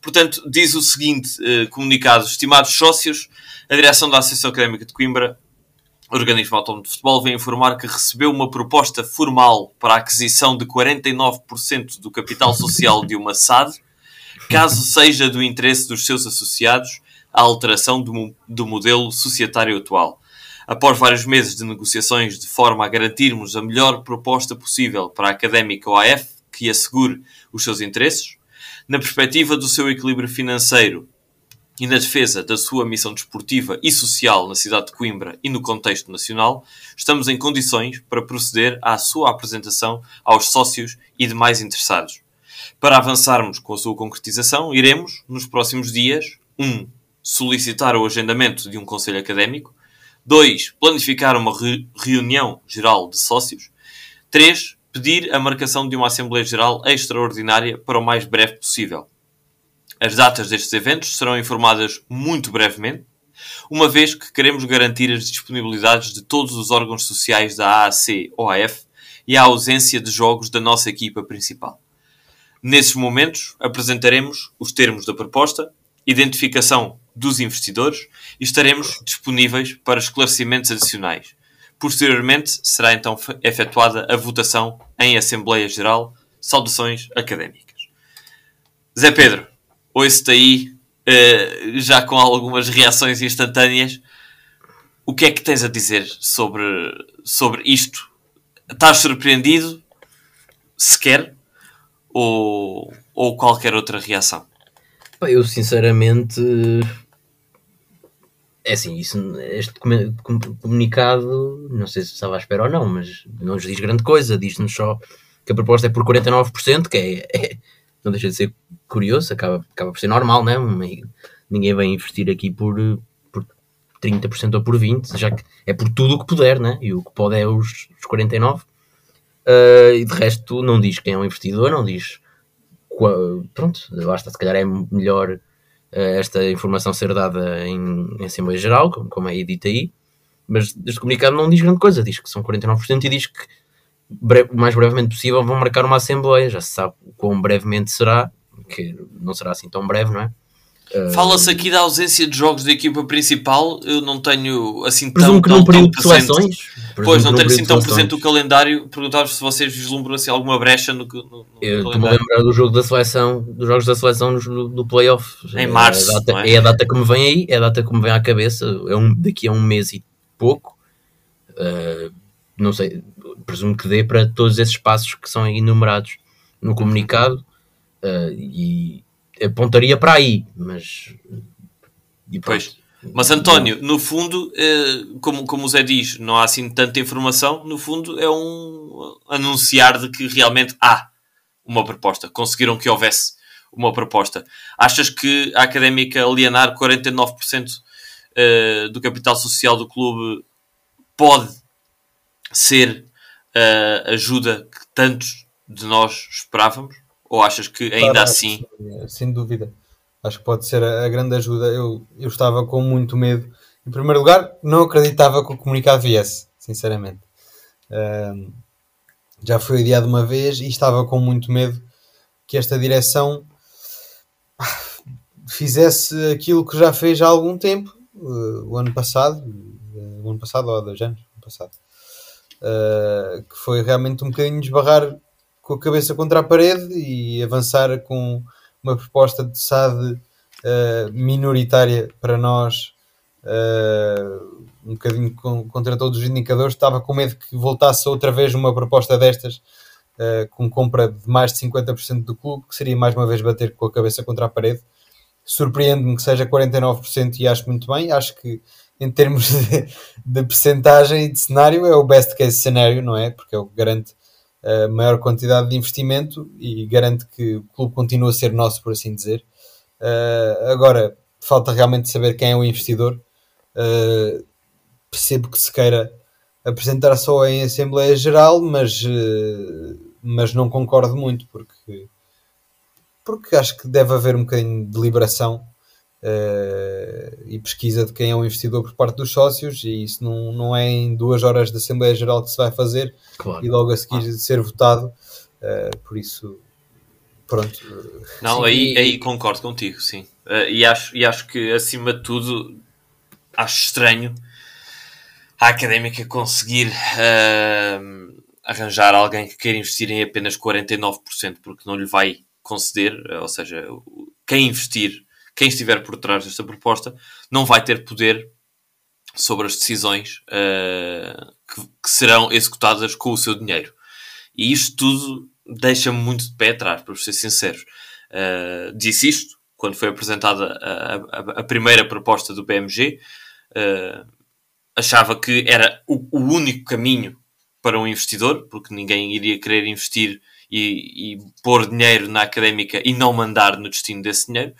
S1: Portanto, diz o seguinte uh, comunicado: estimados sócios, a direção da Associação Académica de Coimbra Organismo Autónomo de Futebol vem informar que recebeu uma proposta formal para a aquisição de 49% do capital social de uma SAD, caso seja do interesse dos seus associados a alteração do, do modelo societário atual. Após vários meses de negociações de forma a garantirmos a melhor proposta possível para a académica OAF que assegure os seus interesses, na perspectiva do seu equilíbrio financeiro e na defesa da sua missão desportiva e social na cidade de Coimbra e no contexto nacional, estamos em condições para proceder à sua apresentação aos sócios e demais interessados. Para avançarmos com a sua concretização, iremos, nos próximos dias, 1. Um, solicitar o agendamento de um conselho académico. 2. Planificar uma re reunião geral de sócios. 3. Pedir a marcação de uma Assembleia Geral extraordinária para o mais breve possível. As datas destes eventos serão informadas muito brevemente, uma vez que queremos garantir as disponibilidades de todos os órgãos sociais da AAC-OAF e a ausência de jogos da nossa equipa principal. Nesses momentos, apresentaremos os termos da proposta, identificação dos investidores e estaremos disponíveis para esclarecimentos adicionais. Posteriormente, será então efetuada a votação em Assembleia Geral. Saudações académicas. Zé Pedro, ouço-te aí uh, já com algumas reações instantâneas. O que é que tens a dizer sobre, sobre isto? Estás surpreendido? Sequer? Ou, ou qualquer outra reação?
S2: Eu sinceramente é assim, isso, este comunicado, não sei se estava à espera ou não, mas não nos diz grande coisa, diz-nos só que a proposta é por 49%, que é, é, não deixa de ser curioso, acaba, acaba por ser normal, né? Ninguém vai investir aqui por, por 30% ou por 20%, já que é por tudo o que puder, né? E o que pode é os, os 49%. Uh, e de resto, não diz quem é o investidor, não diz. Qual, pronto, basta, se calhar é melhor esta informação ser dada em, em Assembleia Geral, como, como é dito aí, mas este comunicado não diz grande coisa, diz que são 49% e diz que o mais brevemente possível vão marcar uma assembleia. Já se sabe quão brevemente será, que não será assim tão breve, não é?
S1: Fala-se aqui da ausência de jogos da equipa principal. Eu não tenho assim tão,
S2: que
S1: tão, tão presente.
S2: seleções.
S1: Pois, não tenho assim tão presente o calendário. Perguntava-vos se vocês vislumbram assim, alguma brecha no, no, no
S2: Eu estou-me a lembrar do jogo da seleção, dos jogos da seleção nos- do, playoff.
S1: Em
S2: É
S1: março,
S2: a data,
S1: é?
S2: é? a data que me vem aí, é a data que me vem à cabeça. É um, daqui a um mês e pouco. Uh, não sei, presumo que dê para todos esses passos que são enumerados no comunicado. uh, e apontaria para aí, mas. E.
S1: Pois. Mas António, no fundo, eh, como, como o Zé diz, não há assim tanta informação. No fundo, é um anunciar de que realmente há uma proposta. Conseguiram que houvesse uma proposta. Achas que a académica alienar 49% eh, do capital social do clube pode ser a ajuda que tantos de nós esperávamos? Ou achas que ainda
S3: Claro,
S1: assim.
S3: sim, Sem dúvida. Acho que pode ser a, a grande ajuda. Eu, eu estava com muito medo. Em primeiro lugar, não acreditava que o comunicado viesse, sinceramente. Ahm, já foi adiado uma vez e estava com muito medo que esta direção ah, fizesse aquilo que já fez há algum tempo, eh, o ano passado, eh, o ano passado ou há dois anos, ano passado, eh, que foi realmente um bocadinho desbarrar com a cabeça contra a parede e avançar com uma proposta de SAD eh, minoritária para nós, eh, um bocadinho com- contra todos os indicadores. Estava com medo que voltasse outra vez uma proposta destas, eh, com compra de mais de 50% do clube, que seria mais uma vez bater com a cabeça contra a parede. Surpreende-me que seja 49% e acho muito bem. Acho que em termos de, de percentagem e de cenário é o best case cenário, não é? Porque é o que garante maior quantidade de investimento e garante que o clube continua a ser nosso, por assim dizer. Uh, agora, falta realmente saber quem é o investidor. Uh, percebo que se queira apresentar só em Assembleia Geral, mas, uh, mas não concordo muito, porque, porque acho que deve haver um bocadinho de deliberação uh, e pesquisa de quem é o investidor por parte dos sócios, e isso não, não é em duas horas de Assembleia Geral que se vai fazer
S2: Claro.
S3: e logo a seguir ser votado. Uh, por isso, pronto. uh,
S1: Não,
S2: Sim,
S1: aí,
S2: e-
S1: aí concordo contigo, sim. Eh, e, acho, e acho que, acima de tudo, acho estranho a académica conseguir ahm, arranjar alguém que queira investir em apenas 49%, porque não lhe vai conceder, ou seja, quem investir, quem estiver por trás desta proposta, não vai ter poder sobre as decisões eh, que, que serão executadas com o seu dinheiro. E isto tudo deixa-me muito de pé atrás, para ser sinceros. Uh, disse isto quando foi apresentada a, a- a primeira proposta do PMG. Uh, achava que era o, o único caminho para um investidor, porque ninguém iria querer investir e, e pôr dinheiro na académica e não mandar no destino desse dinheiro.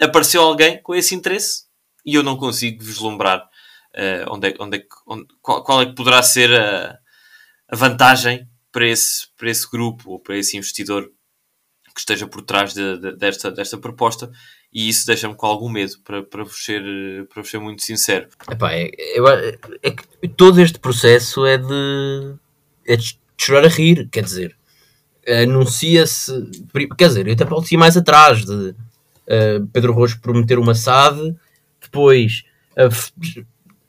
S1: Apareceu alguém com esse interesse e eu não consigo vislumbrar uh, onde é, onde é onde- qual, qual é que poderá ser a, a vantagem para esse, para esse grupo ou para esse investidor que esteja por trás de- de- desta, desta proposta e isso deixa-me com algum medo para, para, vos ser, eh, para vos ser muito sincero.
S2: Epá, é, eu- é que todo este processo é de, é de chorar a rir, quer dizer, anuncia-se, quer dizer, eu até posso ir mais atrás de eh, Pedro Rocho prometer uma SAD, depois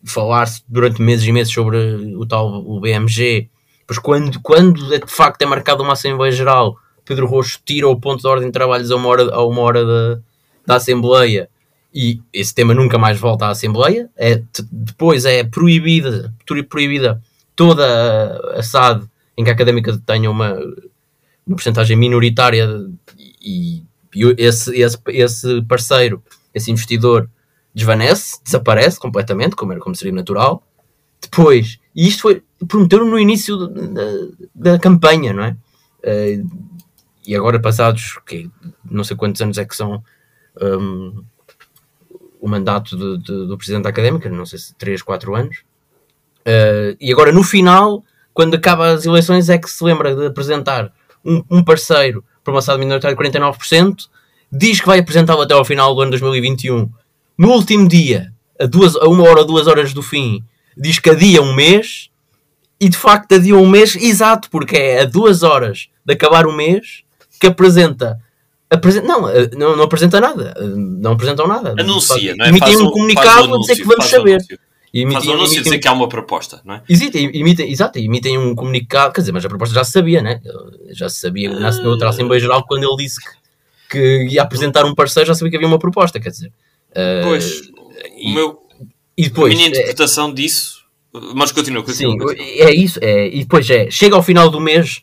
S2: falar-se durante meses e meses sobre o tal o BMG, depois quando, quando é, de facto é marcada uma Assembleia Geral, Pedro Rocho tira o ponto de ordem de trabalhos a uma hora, a uma hora da, da Assembleia e esse tema nunca mais volta à Assembleia. É, depois é proibida, pro- proibida toda a, a SAD em que a académica tenha uma, uma porcentagem minoritária e, e esse, esse, esse parceiro, esse investidor, desvanece, desaparece completamente, como, era, como seria natural. Depois, e isto foi prometeram no início da, da campanha, não é? Eh, e agora passados que não sei quantos anos é que são hum, o mandato de- de- do presidente da académica, não sei se 3, 4 anos. Eh, e agora no final, quando acaba as eleições, é que se lembra de apresentar um, um parceiro para uma minoritária de 49%, diz que vai apresentá-lo até ao final do ano 2021. No último dia, a, duas, a uma hora ou duas horas do fim, diz que adia um mês e de facto adiou um mês, exato, porque é a duas horas de acabar o mês que apresenta. apresenta não, eh, não, não apresenta nada. eh, Não apresentam nada.
S1: Anuncia, não é?
S2: Emitem um comunicado
S1: faz o
S2: a dizer
S1: anúncio,
S2: que vamos saber.
S1: anúncio.
S2: E
S1: Faz o
S2: emitem,
S1: anúncio a
S2: emitem-
S1: dizer que há uma proposta, não é?
S2: Existe, emitem, exato, emitem um comunicado, quer dizer, mas a proposta já se sabia, né? Já se sabia na, na outra Assembleia Geral quando ele disse que, que ia apresentar um parceiro, já sabia que havia uma proposta, quer dizer. eh,
S1: Pois,
S2: e-
S1: o meu,
S2: e
S1: a
S2: depois,
S1: minha
S2: é-
S1: interpretação disso. Mas continua, continua.
S2: Sim,
S1: continua.
S2: é isso. É, e depois é, chega ao final do mês,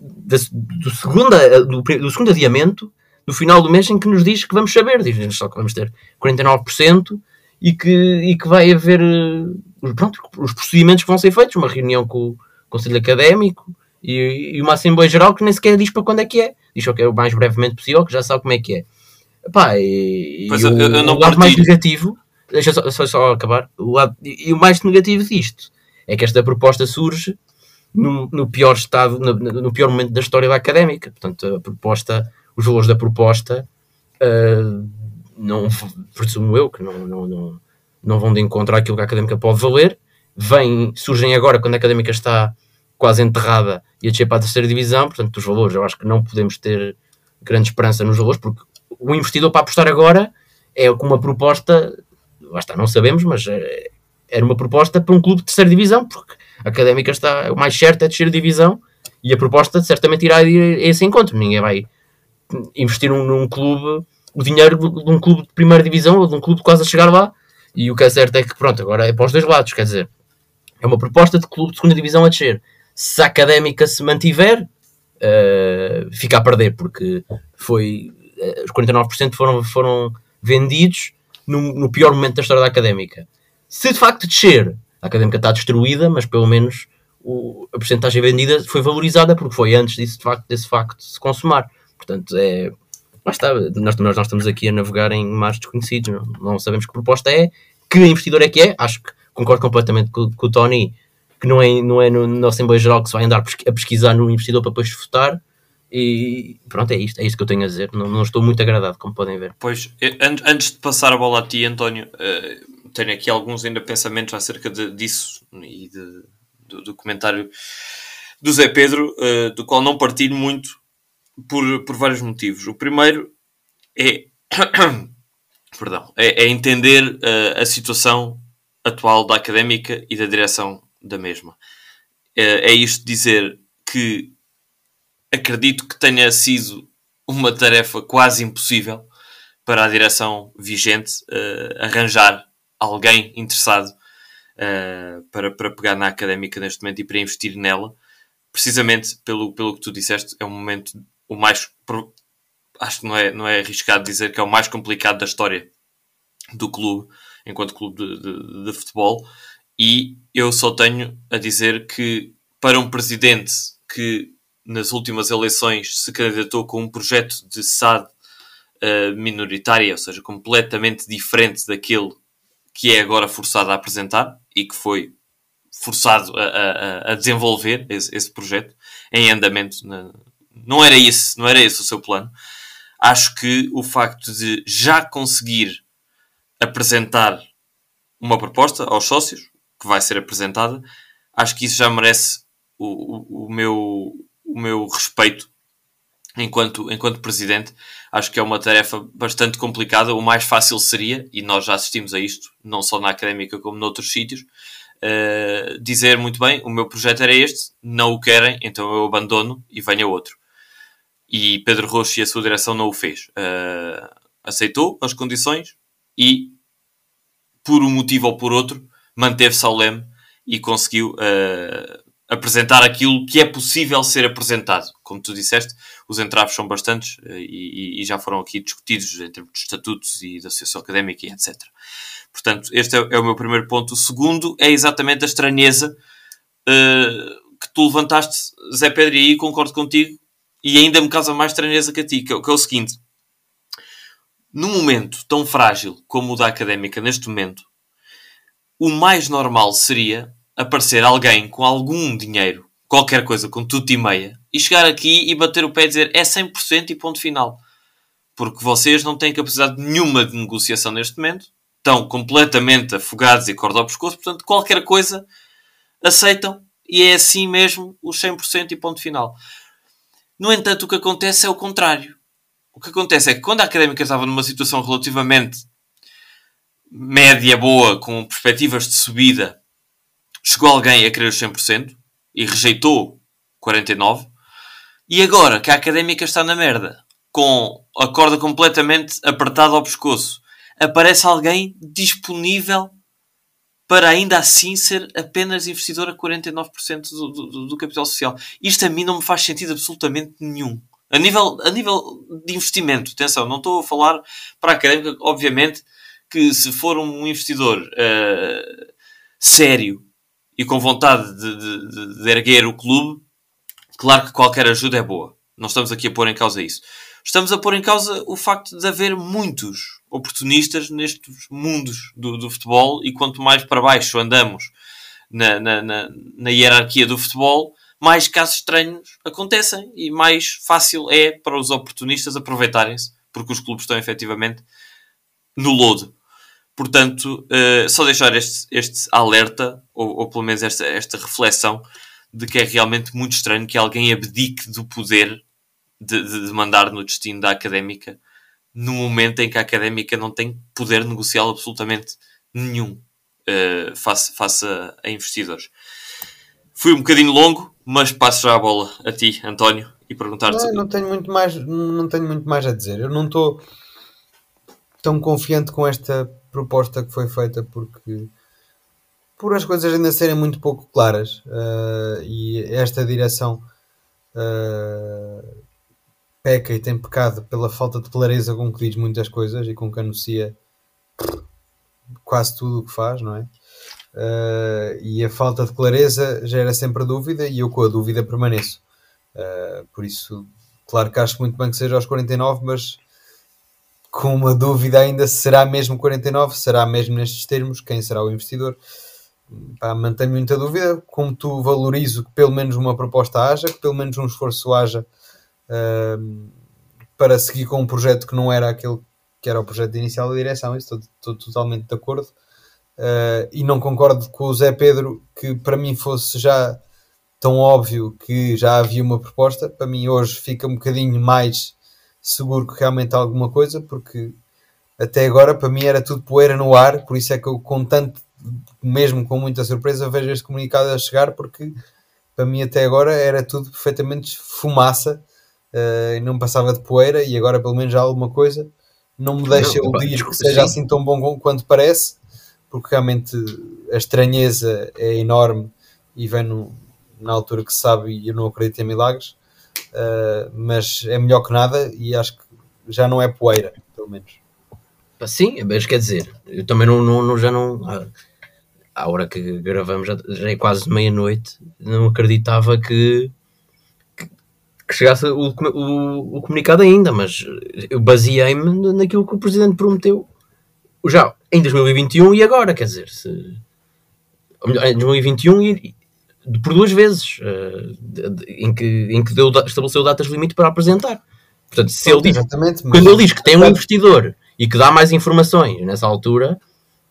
S2: da- do, segunda, do, pri- do segundo adiamento, no final do mês em que nos diz que vamos saber, diz-nos só que vamos ter 49% e que, e que vai haver eh, os- pronto, os procedimentos que vão ser feitos, uma reunião com o Conselho Académico e, e uma Assembleia Geral que nem sequer diz para quando é que é. Diz que é o mais brevemente possível, que já sabe como é que é. Pá, e, e
S1: eu-
S2: o,
S1: eu
S2: o lado mais negativo, deixa só, só, só acabar, o lado, e, e o mais negativo disto é que esta proposta surge no, no pior estado, no, no pior momento da história da académica. Portanto, a proposta, os valores da proposta, ah, não, presumo eu, que não, não, não, não vão de encontro àquilo que a académica pode valer. Vêm, surgem agora quando a académica está quase enterrada e a descer para a terceira divisão. Portanto, os valores, eu acho que não podemos ter grande esperança nos valores, porque o investidor para apostar agora é com uma proposta, lá está, não sabemos, mas é, era uma proposta para um clube de terceira divisão, porque a académica está, o mais certo é descer divisão e a proposta certamente irá ir a esse encontro. Ninguém vai investir num, num clube, o dinheiro de um clube de primeira divisão ou de um clube quase a chegar lá. E o que é certo é que, pronto, agora é para os dois lados, quer dizer, é uma proposta de clube de segunda divisão a descer. Se a académica se mantiver, eh, fica a perder, porque foi, eh, os 49% foram, foram vendidos no, no pior momento da história da académica. Se de facto descer, a académica está destruída, mas pelo menos o- a porcentagem vendida foi valorizada porque foi antes disso, de facto, desse facto se consumar. Portanto, é. Lá está, nós, nós, nós estamos aqui a navegar em mares desconhecidos, não, não sabemos que proposta é, que investidor é que é. Acho que concordo completamente com, com o Tony, que não é, não é no, na Assembleia Geral que se vai andar a pesquisar no investidor para depois votar. E pronto, é isto, é isto que eu tenho a dizer. Não, não estou muito agradado, como podem ver.
S1: Pois, eh, an- antes de passar a bola a ti, António, eh, tenho aqui alguns ainda pensamentos acerca de- disso e de- do, do comentário do Zé Pedro, eh, do qual não partilho muito por, por vários motivos. O primeiro é, perdão, é, é entender eh, a situação atual da académica e da direção da mesma. Eh, é isto dizer que acredito que tenha sido uma tarefa quase impossível para a direção vigente eh, arranjar alguém interessado eh, para, para pegar na académica neste momento e para investir nela, precisamente pelo, pelo que tu disseste, é um momento o mais. Acho que não é, não é arriscado dizer que é o mais complicado da história do clube, enquanto clube de, de- de futebol, e eu só tenho a dizer que para um presidente que nas últimas eleições se candidatou com um projeto de SAD eh, minoritária, ou seja, completamente diferente daquele que é agora forçado a apresentar e que foi forçado a, a- a- a desenvolver esse, esse projeto em andamento. na- não era esse, não era esse o seu plano. Acho que o facto de já conseguir apresentar uma proposta aos sócios, que vai ser apresentada, acho que isso já merece o, o, o meu, o meu respeito enquanto, enquanto presidente. Acho que é uma tarefa bastante complicada. O mais fácil seria, e nós já assistimos a isto, não só na académica como noutros sítios, eh, dizer muito bem: o meu projeto era este, não o querem, então eu abandono e venha outro. E Pedro Rocha e a sua direção não o fez. Eh, aceitou as condições e, por um motivo ou por outro, manteve-se ao leme e conseguiu eh, apresentar aquilo que é possível ser apresentado. Como tu disseste, os entraves são bastantes eh, e, e já foram aqui discutidos em termos de estatutos e da associação académica e etc. Portanto, este é, é o meu primeiro ponto. O segundo é exatamente a estranheza eh, que tu levantaste, Zé Pedro, e aí concordo contigo, e ainda me causa mais estranheza que a ti, que é, o- que é o seguinte. Num momento tão frágil como o da académica neste momento, o mais normal seria aparecer alguém com algum dinheiro, qualquer coisa, com tudo e meia, e chegar aqui e bater o pé e dizer é 100% e ponto final. Porque vocês não têm capacidade nenhuma de negociação neste momento, estão completamente afogados e corda ao pescoço, portanto, qualquer coisa aceitam e é assim mesmo os 100% e ponto final. No entanto, o que acontece é o contrário. O que acontece é que quando a Académica estava numa situação relativamente média, boa, com perspectivas de subida, chegou alguém a querer os 100% e rejeitou 49%. E agora que a Académica está na merda, com a corda completamente apertada ao pescoço, aparece alguém disponível para ainda assim ser apenas investidor a 49% do, do, do, capital social. Isto a mim não me faz sentido absolutamente nenhum. A nível, a nível de investimento, atenção, não estou a falar para a académica, obviamente que se for um investidor uh, sério e com vontade de, de, de erguer o clube, claro que qualquer ajuda é boa. Não estamos aqui a pôr em causa isso. Estamos a pôr em causa o facto de haver muitos oportunistas nestes mundos do, do futebol e quanto mais para baixo andamos na, na, na, na hierarquia do futebol, mais casos estranhos acontecem e mais fácil é para os oportunistas aproveitarem-se, porque os clubes estão efetivamente no lodo. Portanto, uh, só deixar este, este alerta, ou, ou, pelo menos esta, esta reflexão, de que é realmente muito estranho que alguém abdique do poder de, de, de mandar no destino da académica no momento em que a académica não tem poder negocial absolutamente nenhum uh, face, face a, a, investidores. Fui um bocadinho longo, mas passo já a bola a ti, António, e perguntar-te.
S3: Não, não tenho muito mais, não tenho muito mais a dizer. Eu não estou tão confiante com esta proposta que foi feita porque por as coisas ainda serem muito pouco claras uh, e esta direção uh, peca e tem pecado pela falta de clareza com que diz muitas coisas e com que anuncia quase tudo o que faz, não é? Uh, e a falta de clareza gera sempre dúvida e eu com a dúvida permaneço. Uh, por isso, claro que acho muito bem que seja aos 49, mas com uma dúvida ainda se será mesmo 49, será mesmo nestes termos, quem será o investidor. mantenho muita dúvida, como tu valorizo que pelo menos uma proposta haja, que pelo menos um esforço haja para seguir com um projeto que não era aquele que era o projeto inicial da direção, estou, estou totalmente de acordo. Uh, e não concordo com o Zé Pedro que para mim fosse já tão óbvio que já havia uma proposta. Para mim hoje fica um bocadinho mais seguro que realmente há alguma coisa, porque até agora para mim era tudo poeira no ar, por isso é que eu com tanto, mesmo com muita surpresa, vejo este comunicado a chegar, porque para mim até agora era tudo perfeitamente fumaça uh, não passava de poeira e agora pelo menos há alguma coisa. Não me deixa não, iludir que seja sim. assim tão bom quanto parece, porque realmente a estranheza é enorme e vem no, na altura que se sabe e eu não acredito em milagres, uh, mas é melhor que nada e acho que já não é poeira, pelo menos.
S2: Sim, mas quer dizer, eu também não, não, não já não. À hora que gravamos, já, já é quase meia-noite, não acreditava que que chegasse o, o, o comunicado ainda, mas eu baseei-me naquilo que o Presidente prometeu já em 2021 e agora, quer dizer, se, em 2021 e, por duas vezes, uh, em que, em que deu, estabeleceu datas limite para apresentar. Portanto, se ele diz, quando ele diz que tem um investidor e que dá mais informações nessa altura,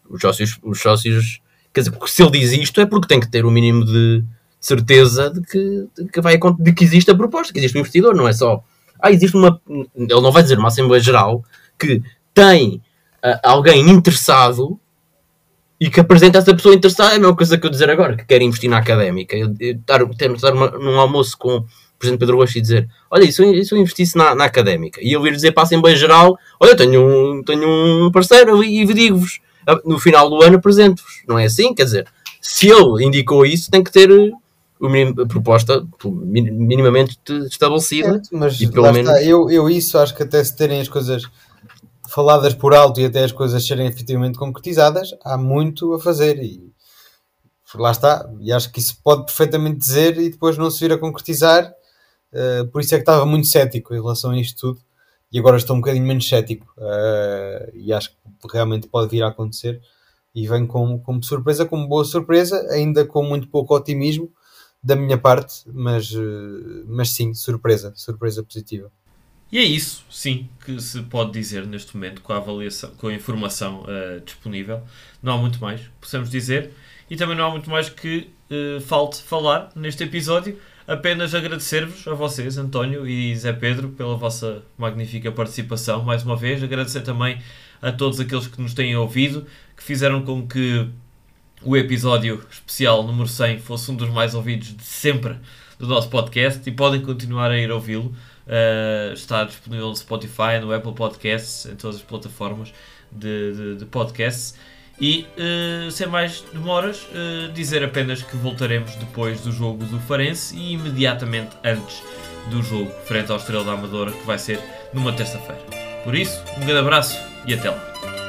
S2: os sócios, os sócios quer dizer, se ele diz isto é porque tem que ter o um mínimo de, certeza de que, de que, vai, de que existe a proposta, que existe um investidor, não é só. Ah, existe uma. Ele não vai dizer uma Assembleia Geral que tem uh, alguém interessado e que apresenta essa pessoa interessada. É a mesma coisa que eu dizer agora, que quer investir na académica. Eu, eu estar, estar num almoço com o Presidente Pedro Rocha e dizer: Olha, isso, isso eu investisse na, na académica. E eu ir dizer para a Assembleia Geral: Olha, tenho um, tenho um parceiro e digo-vos. Ah, no final do ano apresento-vos. Não é assim? Quer dizer, se ele indicou isso, tem que ter a proposta minimamente estabelecida.
S3: É, mas e pelo menos... eu, eu isso acho que até se terem as coisas faladas por alto e até as coisas serem efetivamente concretizadas, há muito a fazer e lá está. E acho que isso pode perfeitamente dizer e depois não se vir a concretizar. Uh, por isso é que estava muito cético em relação a isto tudo e agora estou um bocadinho menos cético uh, e acho que realmente pode vir a acontecer e vem como, como surpresa, como boa surpresa, ainda com muito pouco otimismo, da minha parte, mas, eh, mas sim, surpresa, surpresa positiva.
S1: E é isso, sim, que se pode dizer neste momento com a avaliação, com a informação uh, disponível. Não há muito mais, possamos dizer. E também não há muito mais que uh, falte falar neste episódio. Apenas agradecer-vos a vocês, António e Zé Pedro, pela vossa magnífica participação. Mais uma vez, agradecer também a todos aqueles que nos têm ouvido, que fizeram com que o episódio especial número 100 fosse um dos mais ouvidos de sempre do nosso podcast e podem continuar a ir ouvi-lo. Uh, está disponível no Spotify, no Apple Podcasts, em todas as plataformas de, de, de podcasts. E uh, sem mais demoras, uh, dizer apenas que voltaremos depois do jogo do Farense e imediatamente antes do jogo frente ao Estrela da Amadora, que vai ser numa terça-feira. Por isso, um grande abraço e até lá.